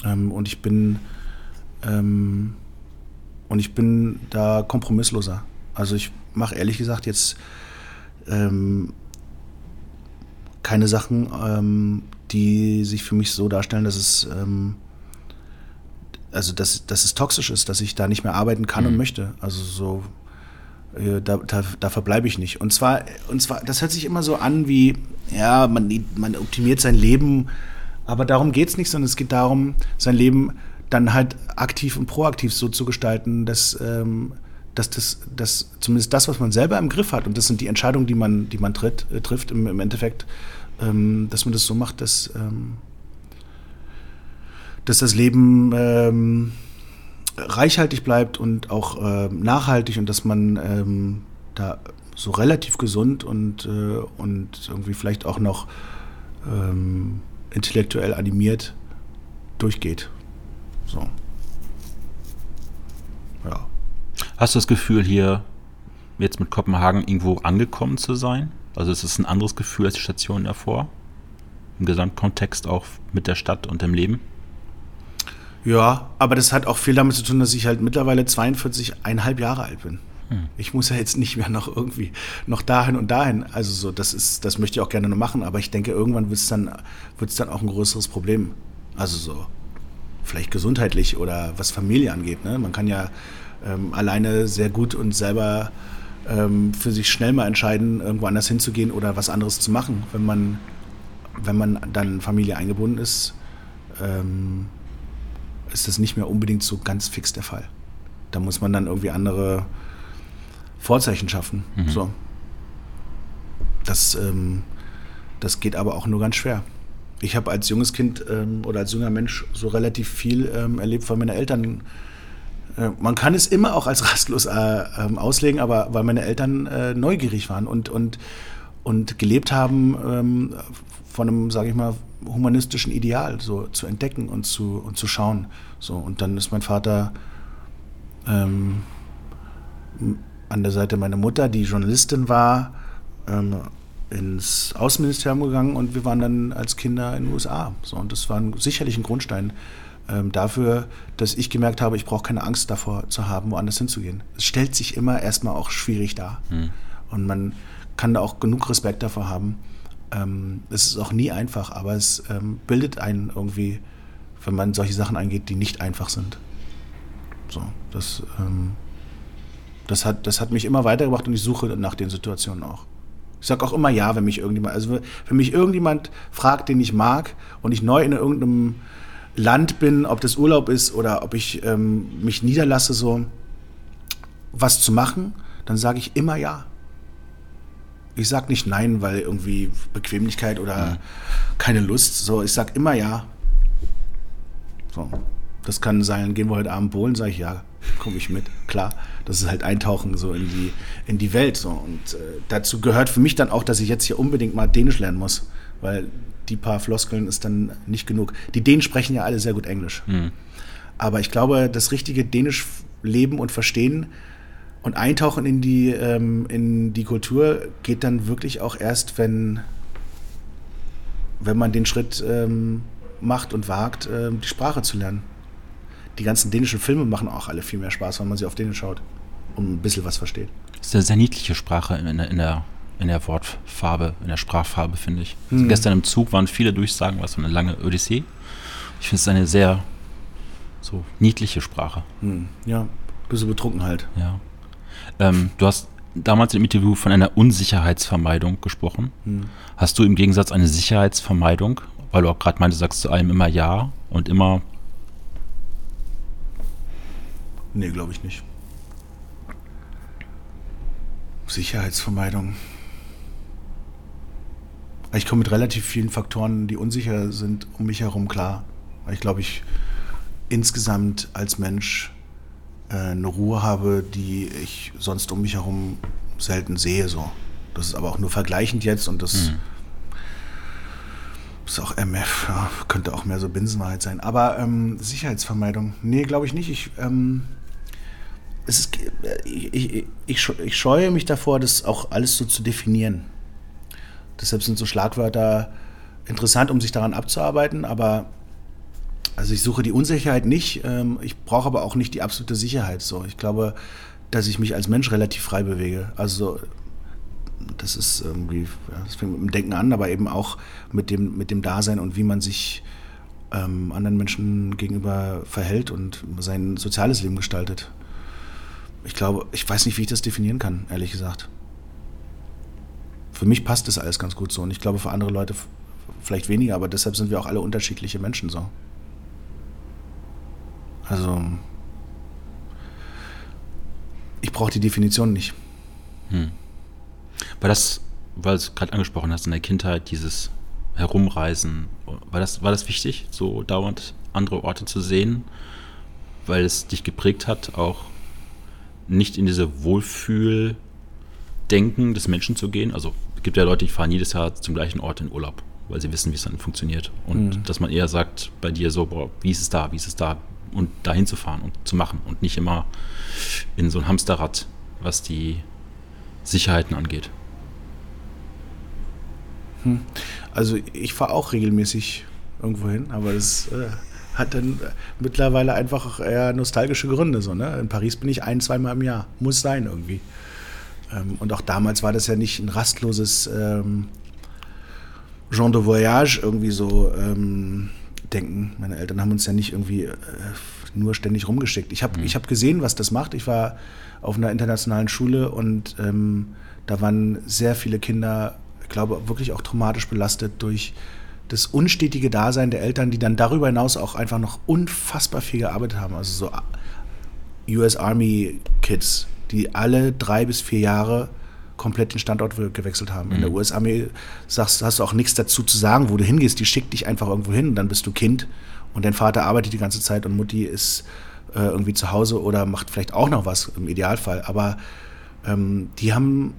Ähm, und ich bin ähm, und ich bin da kompromissloser. Also ich mache ehrlich gesagt jetzt ähm, keine Sachen, ähm, die sich für mich so darstellen, dass es ähm, also dass, dass es toxisch ist, dass ich da nicht mehr arbeiten kann mhm. und möchte. Also so äh, da, da, da verbleibe ich nicht. Und zwar, und zwar, das hört sich immer so an wie, ja, man, man optimiert sein Leben, aber darum geht es nicht, sondern es geht darum, sein Leben dann halt aktiv und proaktiv so zu gestalten, dass ähm, dass das, dass zumindest das, was man selber im Griff hat, und das sind die Entscheidungen, die man, die man tritt, äh, trifft im, im Endeffekt, ähm, dass man das so macht, dass, ähm, dass das Leben ähm, reichhaltig bleibt und auch ähm, nachhaltig und dass man ähm, da so relativ gesund und, äh, und irgendwie vielleicht auch noch ähm, intellektuell animiert durchgeht. So. Ja. Hast du das Gefühl, hier jetzt mit Kopenhagen irgendwo angekommen zu sein? Also ist es ein anderes Gefühl als die Station davor? Im Gesamtkontext auch mit der Stadt und dem Leben? Ja, aber das hat auch viel damit zu tun, dass ich halt mittlerweile 42,5 Jahre alt bin. Ich muss ja jetzt nicht mehr noch irgendwie noch dahin und dahin. Also so, das ist, das möchte ich auch gerne noch machen, aber ich denke, irgendwann wird es dann, wird's dann auch ein größeres Problem. Also so, vielleicht gesundheitlich oder was Familie angeht. Ne? Man kann ja ähm, alleine sehr gut und selber ähm, für sich schnell mal entscheiden, irgendwo anders hinzugehen oder was anderes zu machen. Wenn man, wenn man dann Familie eingebunden ist, ähm, ist das nicht mehr unbedingt so ganz fix der Fall. Da muss man dann irgendwie andere Vorzeichen schaffen. Mhm. So. Das, ähm, das geht aber auch nur ganz schwer. Ich habe als junges Kind ähm, oder als junger Mensch so relativ viel ähm, erlebt, weil meine Eltern äh, man kann es immer auch als rastlos äh, ähm, auslegen, aber weil meine Eltern äh, neugierig waren und, und, und gelebt haben ähm, von einem, sage ich mal, humanistischen Ideal, so zu entdecken und zu, und zu schauen. So, und dann ist mein Vater ähm, an der Seite meiner Mutter, die Journalistin war, ähm, ins Außenministerium gegangen und wir waren dann als Kinder in den USA. So, und das war sicherlich ein Grundstein ähm, dafür, dass ich gemerkt habe, ich brauche keine Angst davor zu haben, woanders hinzugehen. Es stellt sich immer erstmal auch schwierig dar. Mhm. Und man kann da auch genug Respekt davor haben. Ähm, es ist auch nie einfach, aber es ähm, bildet einen irgendwie, wenn man solche Sachen angeht, die nicht einfach sind. So, das, ähm, das, hat, das hat mich immer weitergebracht und ich suche nach den Situationen auch. Ich sage auch immer ja, wenn mich irgendjemand, also wenn mich irgendjemand fragt, den ich mag und ich neu in irgendeinem Land bin, ob das Urlaub ist oder ob ich ähm, mich niederlasse, so was zu machen, dann sage ich immer ja. Ich sage nicht nein, weil irgendwie Bequemlichkeit oder mhm. keine Lust. So, ich sage immer ja. So. Das kann sein, gehen wir heute Abend bowlen, sage ich ja, komme ich mit, klar. Das ist halt Eintauchen so in die, in die Welt. So. Und äh, dazu gehört für mich dann auch, dass ich jetzt hier unbedingt mal Dänisch lernen muss, weil die paar Floskeln ist dann nicht genug. Die Dänen sprechen ja alle sehr gut Englisch. Mhm. Aber ich glaube, das richtige Dänisch leben und verstehen und eintauchen in die, ähm, in die Kultur geht dann wirklich auch erst, wenn, wenn man den Schritt ähm, macht und wagt, ähm, die Sprache zu lernen die ganzen dänischen Filme machen auch alle viel mehr Spaß, wenn man sie auf Dänisch schaut und ein bisschen was versteht. Das ist eine sehr niedliche Sprache in der, in der, in der Wortfarbe, in der Sprachfarbe, finde ich. Also hm. gestern im Zug waren viele Durchsagen, was so eine lange Odyssee. Ich finde es eine sehr so niedliche Sprache. Hm. Ja, bisschen betrunken halt. Ja. Ähm, du hast damals im Interview von einer Unsicherheitsvermeidung gesprochen. Hm. Hast du im Gegensatz eine Sicherheitsvermeidung? Weil du auch gerade meinte, sagst zu allem immer Ja und immer Nee, glaube ich nicht. Sicherheitsvermeidung. Ich komme mit relativ vielen Faktoren, die unsicher sind, um mich herum klar. Ich glaube, ich insgesamt als Mensch äh, eine Ruhe habe, die ich sonst um mich herum selten sehe. So. Das ist aber auch nur vergleichend jetzt und das mhm. ist auch ja, könnte auch mehr so Binsenwahrheit sein. Aber ähm, Sicherheitsvermeidung, nee, glaube ich nicht. Ich ähm, ist, ich, ich, ich, scheue mich davor, das auch alles so zu definieren. Deshalb sind so Schlagwörter interessant, um sich daran abzuarbeiten, aber also ich suche die Unsicherheit nicht, ähm, ich brauche aber auch nicht die absolute Sicherheit. So. Ich glaube, dass ich mich als Mensch relativ frei bewege. Also das ist irgendwie, das fängt mit dem Denken an, aber eben auch mit dem, mit dem Dasein und wie man sich ähm, anderen Menschen gegenüber verhält und sein soziales Leben gestaltet ich glaube, ich weiß nicht, wie ich das definieren kann, ehrlich gesagt. Für mich passt das alles ganz gut so und ich glaube für andere Leute vielleicht weniger, aber deshalb sind wir auch alle unterschiedliche Menschen so. Also, ich brauche die Definition nicht. Hm. War das, weil du es gerade angesprochen hast, in der Kindheit, dieses Herumreisen, war das, war das wichtig, so dauernd andere Orte zu sehen, weil es dich geprägt hat, auch nicht in diese Wohlfühl-Denken des Menschen zu gehen. Also es gibt ja Leute, die fahren jedes Jahr zum gleichen Ort in Urlaub, weil sie wissen, wie es dann funktioniert. Und mhm. dass man eher sagt bei dir so, boah, wie ist es da, wie ist es da? Und dahin zu fahren und zu machen und nicht immer in so ein Hamsterrad, was die Sicherheiten angeht. Hm. Also ich fahre auch regelmäßig irgendwo hin, aber das äh, hat dann mittlerweile einfach eher nostalgische Gründe. So, ne? In Paris bin ich ein, zweimal im Jahr. Muss sein irgendwie. Ähm, und auch damals war das ja nicht ein rastloses ähm, Genre de Voyage irgendwie so ähm, denken. Meine Eltern haben uns ja nicht irgendwie äh, nur ständig rumgeschickt. Ich habe mhm. hab gesehen, was das macht. Ich war auf einer internationalen Schule und ähm, da waren sehr viele Kinder, ich glaube, wirklich auch traumatisch belastet durch das unstetige Dasein der Eltern, die dann darüber hinaus auch einfach noch unfassbar viel gearbeitet haben. Also so US Army Kids, die alle drei bis vier Jahre komplett den Standort gewechselt haben. Mhm. In der mhm. US Army sagst, hast du auch nichts dazu zu sagen, wo du hingehst. Die schickt dich einfach irgendwo hin und dann bist du Kind und dein Vater arbeitet die ganze Zeit und Mutti ist äh, irgendwie zu Hause oder macht vielleicht auch noch was im Idealfall. Aber ähm, die haben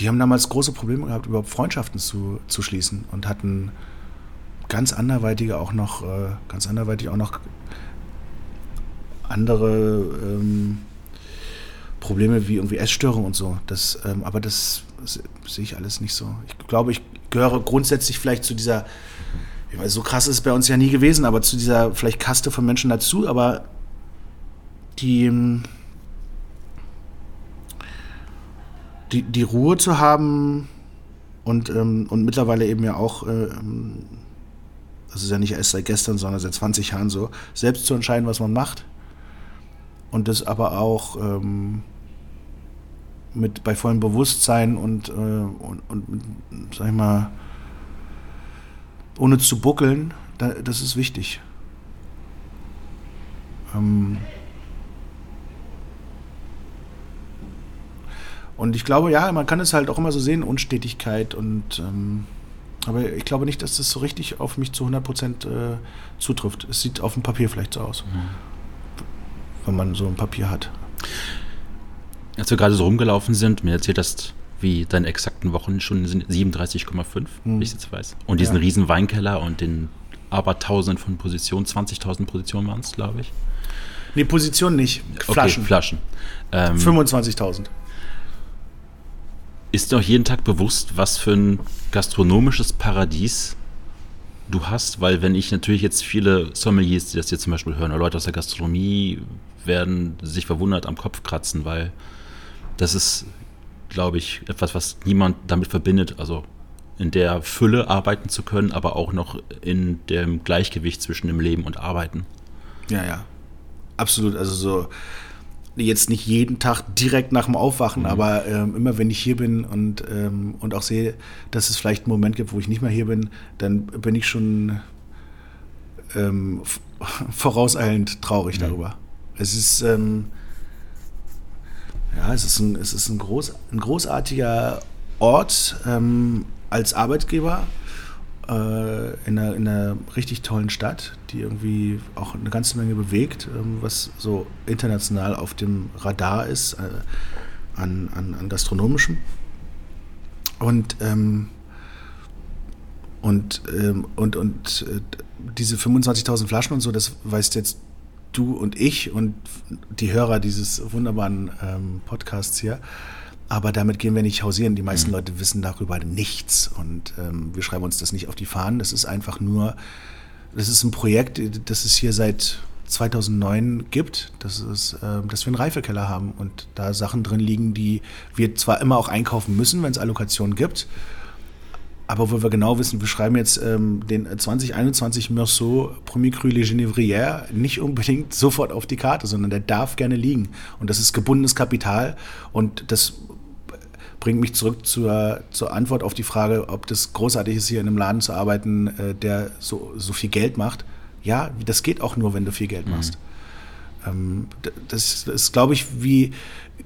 die haben damals große Probleme gehabt, überhaupt Freundschaften zu, zu schließen und hatten ganz anderweitige auch noch, äh, ganz anderweitig auch noch andere ähm, Probleme wie irgendwie Essstörungen und so. Das, ähm, aber das sehe ich alles nicht so. Ich glaube, ich gehöre grundsätzlich vielleicht zu dieser, ich weiß, so krass ist es bei uns ja nie gewesen, aber zu dieser vielleicht Kaste von Menschen dazu, aber die, ähm, die, die Ruhe zu haben und, ähm, und mittlerweile eben ja auch, äh, das ist ja nicht erst seit gestern, sondern seit 20 Jahren so, selbst zu entscheiden, was man macht. Und das aber auch ähm, mit bei vollem Bewusstsein und, äh, und, und, sag ich mal, ohne zu buckeln, da, das ist wichtig. Ähm, Und ich glaube, ja, man kann es halt auch immer so sehen, Unstetigkeit und ähm, aber ich glaube nicht, dass das so richtig auf mich zu 100 Prozent äh, zutrifft. Es sieht auf dem Papier vielleicht so aus, mhm. wenn man so ein Papier hat. Als wir gerade so rumgelaufen sind, mir erzählt hast, wie deine exakten Wochen schon sind 37,5, mhm. wie ich jetzt weiß. Und diesen ja. riesen Weinkeller und den aber tausend von Positionen, 20.000 Positionen waren es, glaube ich. Nee, Positionen nicht. Flaschen. Okay, Flaschen. Ähm, 25.000 ist dir auch jeden Tag bewusst, was für ein gastronomisches Paradies du hast, weil wenn ich natürlich jetzt viele Sommeliers, die das jetzt zum Beispiel hören, oder Leute aus der Gastronomie werden sich verwundert am Kopf kratzen, weil das ist, glaube ich, etwas, was niemand damit verbindet, also in der Fülle arbeiten zu können, aber auch noch in dem Gleichgewicht zwischen dem Leben und Arbeiten. Ja, ja. Absolut. Also so jetzt nicht jeden Tag direkt nach dem Aufwachen, mhm. aber ähm, immer wenn ich hier bin und, ähm, und auch sehe, dass es vielleicht einen Moment gibt, wo ich nicht mehr hier bin, dann bin ich schon ähm, vorauseilend traurig mhm. darüber. Es ist, ähm, ja, es ist ein, es ist ein, groß, ein großartiger Ort ähm, als Arbeitgeber äh, in, einer, in, einer, richtig tollen Stadt, die irgendwie auch eine ganze Menge bewegt, ähm, was so international auf dem Radar ist äh, an, an, an gastronomischem. Und, ähm, und, ähm, und, und äh, diese 25.000 Flaschen und so, das weißt jetzt du und ich und die Hörer dieses wunderbaren ähm, Podcasts hier. Aber damit gehen wir nicht hausieren. Die meisten mhm. Leute wissen darüber nichts. Und ähm, wir schreiben uns das nicht auf die Fahnen. Das ist einfach nur, das ist ein Projekt, das es hier seit 2009 gibt, das ist, äh, dass wir einen Reifekeller haben und da Sachen drin liegen, die wir zwar immer auch einkaufen müssen, wenn es Allokationen gibt, aber wo wir genau wissen, wir schreiben jetzt ähm, den 2021 Meursault Premier Cru Le Genevrière nicht unbedingt sofort auf die Karte, sondern der darf gerne liegen. Und das ist gebundenes Kapital und das bringt mich zurück zur, zur Antwort auf die Frage, ob das großartig ist, hier in einem Laden zu arbeiten, äh, der so, so viel Geld macht. Ja, das geht auch nur, wenn du viel Geld mhm. machst. Ähm, das, das ist, glaube ich, wie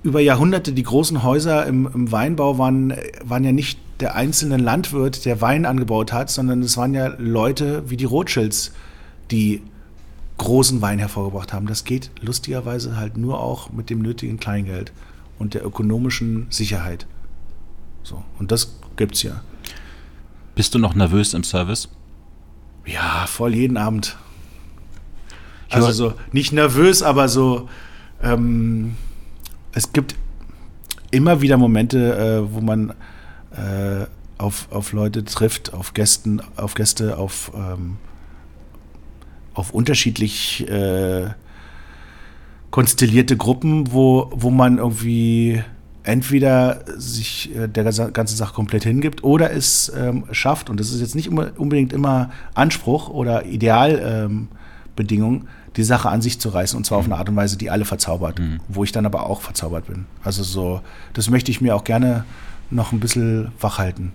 über Jahrhunderte die großen Häuser im, im Weinbau waren, waren ja nicht der einzelne Landwirt, der Wein angebaut hat, sondern es waren ja Leute wie die Rothschilds, die großen Wein hervorgebracht haben. Das geht lustigerweise halt nur auch mit dem nötigen Kleingeld und der ökonomischen Sicherheit. So, und das gibt's ja. Bist du noch nervös im Service? Ja, voll jeden Abend. Also so nicht nervös, aber so ähm, es gibt immer wieder Momente, äh, wo man äh, auf, auf Leute trifft, auf Gästen, auf Gäste, auf, ähm, auf unterschiedlich äh, konstellierte Gruppen, wo, wo man irgendwie entweder sich äh, der ganzen Sache komplett hingibt oder es ähm, schafft, und das ist jetzt nicht unbedingt immer Anspruch oder Idealbedingung, ähm, die Sache an sich zu reißen und zwar auf eine Art und Weise, die alle verzaubert, mhm. wo ich dann aber auch verzaubert bin. Also so, das möchte ich mir auch gerne noch ein bisschen wach halten.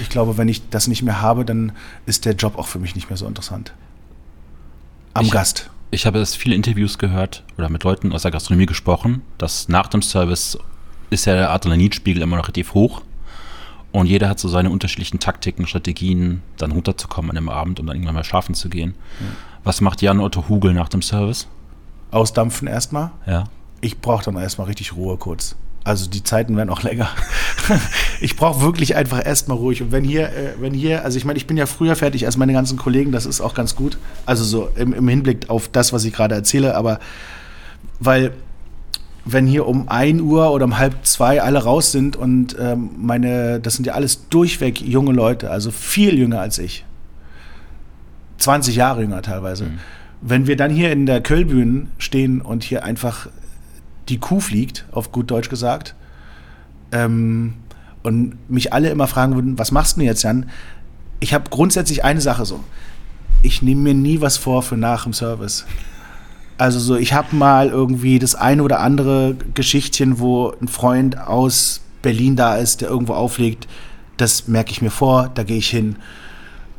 Ich glaube, wenn ich das nicht mehr habe, dann ist der Job auch für mich nicht mehr so interessant. Am ich, Gast. Ich habe jetzt viele Interviews gehört oder mit Leuten aus der Gastronomie gesprochen, dass nach dem Service ist ja der Adrenalinspiegel immer noch relativ hoch. Und jeder hat so seine unterschiedlichen Taktiken, Strategien, dann runterzukommen an dem Abend, um dann irgendwann mal schlafen zu gehen. Ja. Was macht Jan Otto Hugel nach dem Service? Ausdampfen erstmal. Ja. Ich brauche dann erstmal richtig Ruhe kurz. Also die Zeiten werden auch länger. ich brauche wirklich einfach erstmal ruhig. Und wenn hier, äh, wenn hier, also ich meine, ich bin ja früher fertig als meine ganzen Kollegen, das ist auch ganz gut. Also so im, im Hinblick auf das, was ich gerade erzähle, aber weil wenn hier um 1 Uhr oder um halb zwei alle raus sind und ähm, meine, das sind ja alles durchweg junge Leute, also viel jünger als ich. 20 Jahre jünger teilweise. Mhm. Wenn wir dann hier in der Kölbühne stehen und hier einfach die Kuh fliegt, auf gut Deutsch gesagt, ähm, und mich alle immer fragen würden, was machst du denn jetzt, Jan? Ich habe grundsätzlich eine Sache so. Ich nehme mir nie was vor für nach dem Service. Also so, ich habe mal irgendwie das eine oder andere Geschichtchen, wo ein Freund aus Berlin da ist, der irgendwo auflegt. Das merke ich mir vor, da gehe ich hin.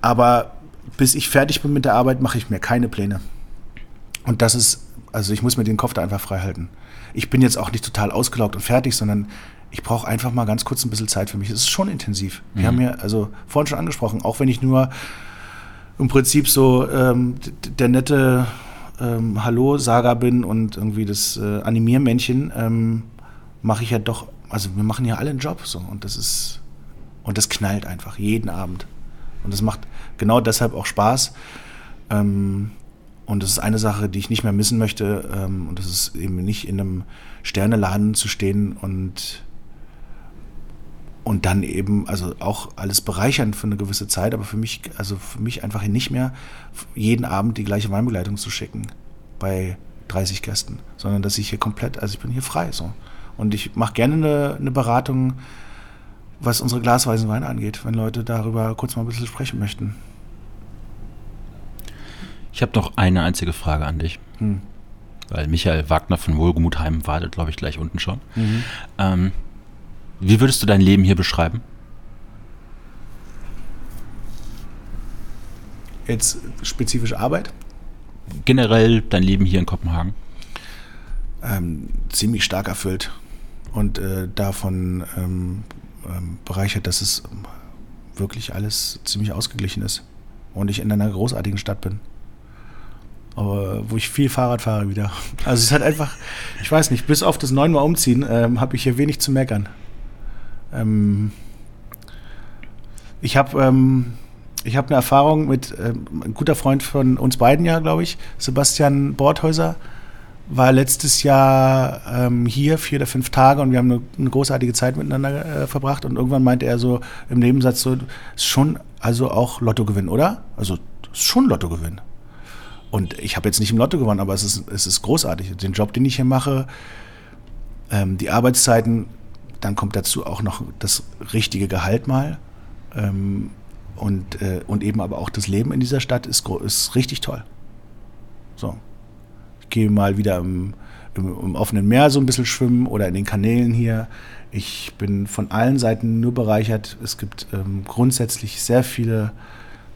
Aber bis ich fertig bin mit der Arbeit, mache ich mir keine Pläne. Und das ist, also ich muss mir den Kopf da einfach frei halten. Ich bin jetzt auch nicht total ausgelaugt und fertig, sondern ich brauche einfach mal ganz kurz ein bisschen Zeit für mich. Es ist schon intensiv. Wir mhm. haben ja, also vorhin schon angesprochen, auch wenn ich nur im Prinzip so ähm, der nette ähm, Hallo-Saga bin und irgendwie das äh, Animiermännchen, ähm, mache ich ja doch, also wir machen ja alle einen Job so und das ist, und das knallt einfach jeden Abend. Und das macht genau deshalb auch Spaß. Ähm, und das ist eine Sache, die ich nicht mehr missen möchte. Ähm, und das ist eben nicht in einem Sterneladen zu stehen und und dann eben, also auch alles bereichern für eine gewisse Zeit, aber für mich, also für mich einfach nicht mehr jeden Abend die gleiche Weinbegleitung zu schicken bei 30 Gästen, sondern dass ich hier komplett, also ich bin hier frei so. Und ich mache gerne eine, eine Beratung, was unsere glasweisen Weine angeht, wenn Leute darüber kurz mal ein bisschen sprechen möchten. Ich habe noch eine einzige Frage an dich. Hm. Weil Michael Wagner von Wohlgemutheim wartet, glaube ich, gleich unten schon. Mhm. Ähm, wie würdest du dein Leben hier beschreiben? Jetzt spezifisch Arbeit? Generell dein Leben hier in Kopenhagen? Ähm, ziemlich stark erfüllt und äh, davon ähm, ähm, bereichert, dass es wirklich alles ziemlich ausgeglichen ist und ich in einer großartigen Stadt bin. Aber wo ich viel Fahrrad fahre wieder. Also es ist halt einfach, ich weiß nicht, bis auf das neunmal umziehen ähm, habe ich hier wenig zu meckern. Ähm, ich habe ähm, hab eine Erfahrung mit ähm, ein guter Freund von uns beiden ja, glaube ich, Sebastian Bordhäuser, war letztes Jahr ähm, hier vier oder fünf Tage und wir haben eine, eine großartige Zeit miteinander äh, verbracht und irgendwann meinte er so im Nebensatz so, ist schon also auch Lottogewinn, oder? Also ist schon Lottogewinn. Und ich habe jetzt nicht im Lotto gewonnen, aber es ist, es ist großartig. Den Job, den ich hier mache, ähm, die Arbeitszeiten dann kommt dazu auch noch das richtige Gehalt mal. Ähm, und, äh, und eben aber auch das Leben in dieser Stadt ist, ist richtig toll. So. Ich gehe mal wieder im, im, im, offenen Meer so ein bisschen schwimmen oder in den Kanälen hier. Ich bin von allen Seiten nur bereichert. Es gibt ähm, grundsätzlich sehr viele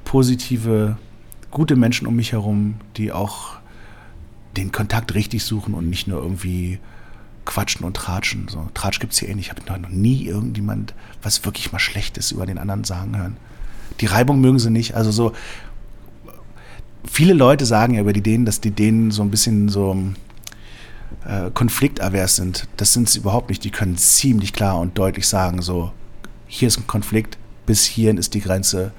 positive, gute Menschen um mich herum, die auch den Kontakt richtig suchen und nicht nur irgendwie quatschen und tratschen. So, Tratsch gibt es hier eh nicht. Ich habe noch nie irgendjemand was wirklich mal Schlechtes über den anderen sagen hören. Die Reibung mögen sie nicht. Also so, viele Leute sagen ja über die Dänen, dass die Dänen so ein bisschen so äh, konfliktavers sind. Das sind sie überhaupt nicht. Die können ziemlich klar und deutlich sagen, so, hier ist ein Konflikt, bis hierhin ist die Grenze,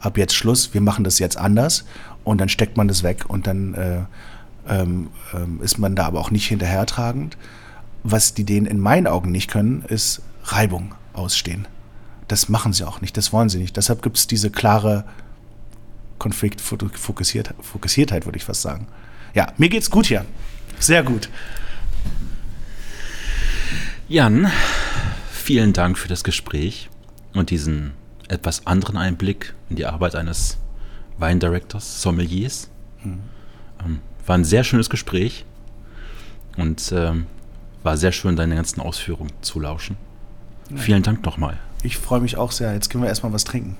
ab jetzt Schluss, wir machen das jetzt anders und dann steckt man das weg und dann äh, ähm, ähm, ist man da aber auch nicht hinterhertragend. Was die denen in meinen Augen nicht können, ist Reibung ausstehen. Das machen sie auch nicht, das wollen sie nicht. Deshalb gibt es diese klare Konfliktfokussiertheit, Fokussiertheit, würde ich fast sagen. Ja, mir geht's gut hier. Sehr gut. Jan, vielen Dank für das Gespräch und diesen etwas anderen Einblick in die Arbeit eines Weindirectors, Sommeliers. Mhm. War ein sehr schönes Gespräch und ähm, war sehr schön, deine ganzen Ausführungen zu lauschen. Ja. Vielen Dank nochmal. Ich freue mich auch sehr. Jetzt können wir erstmal was trinken.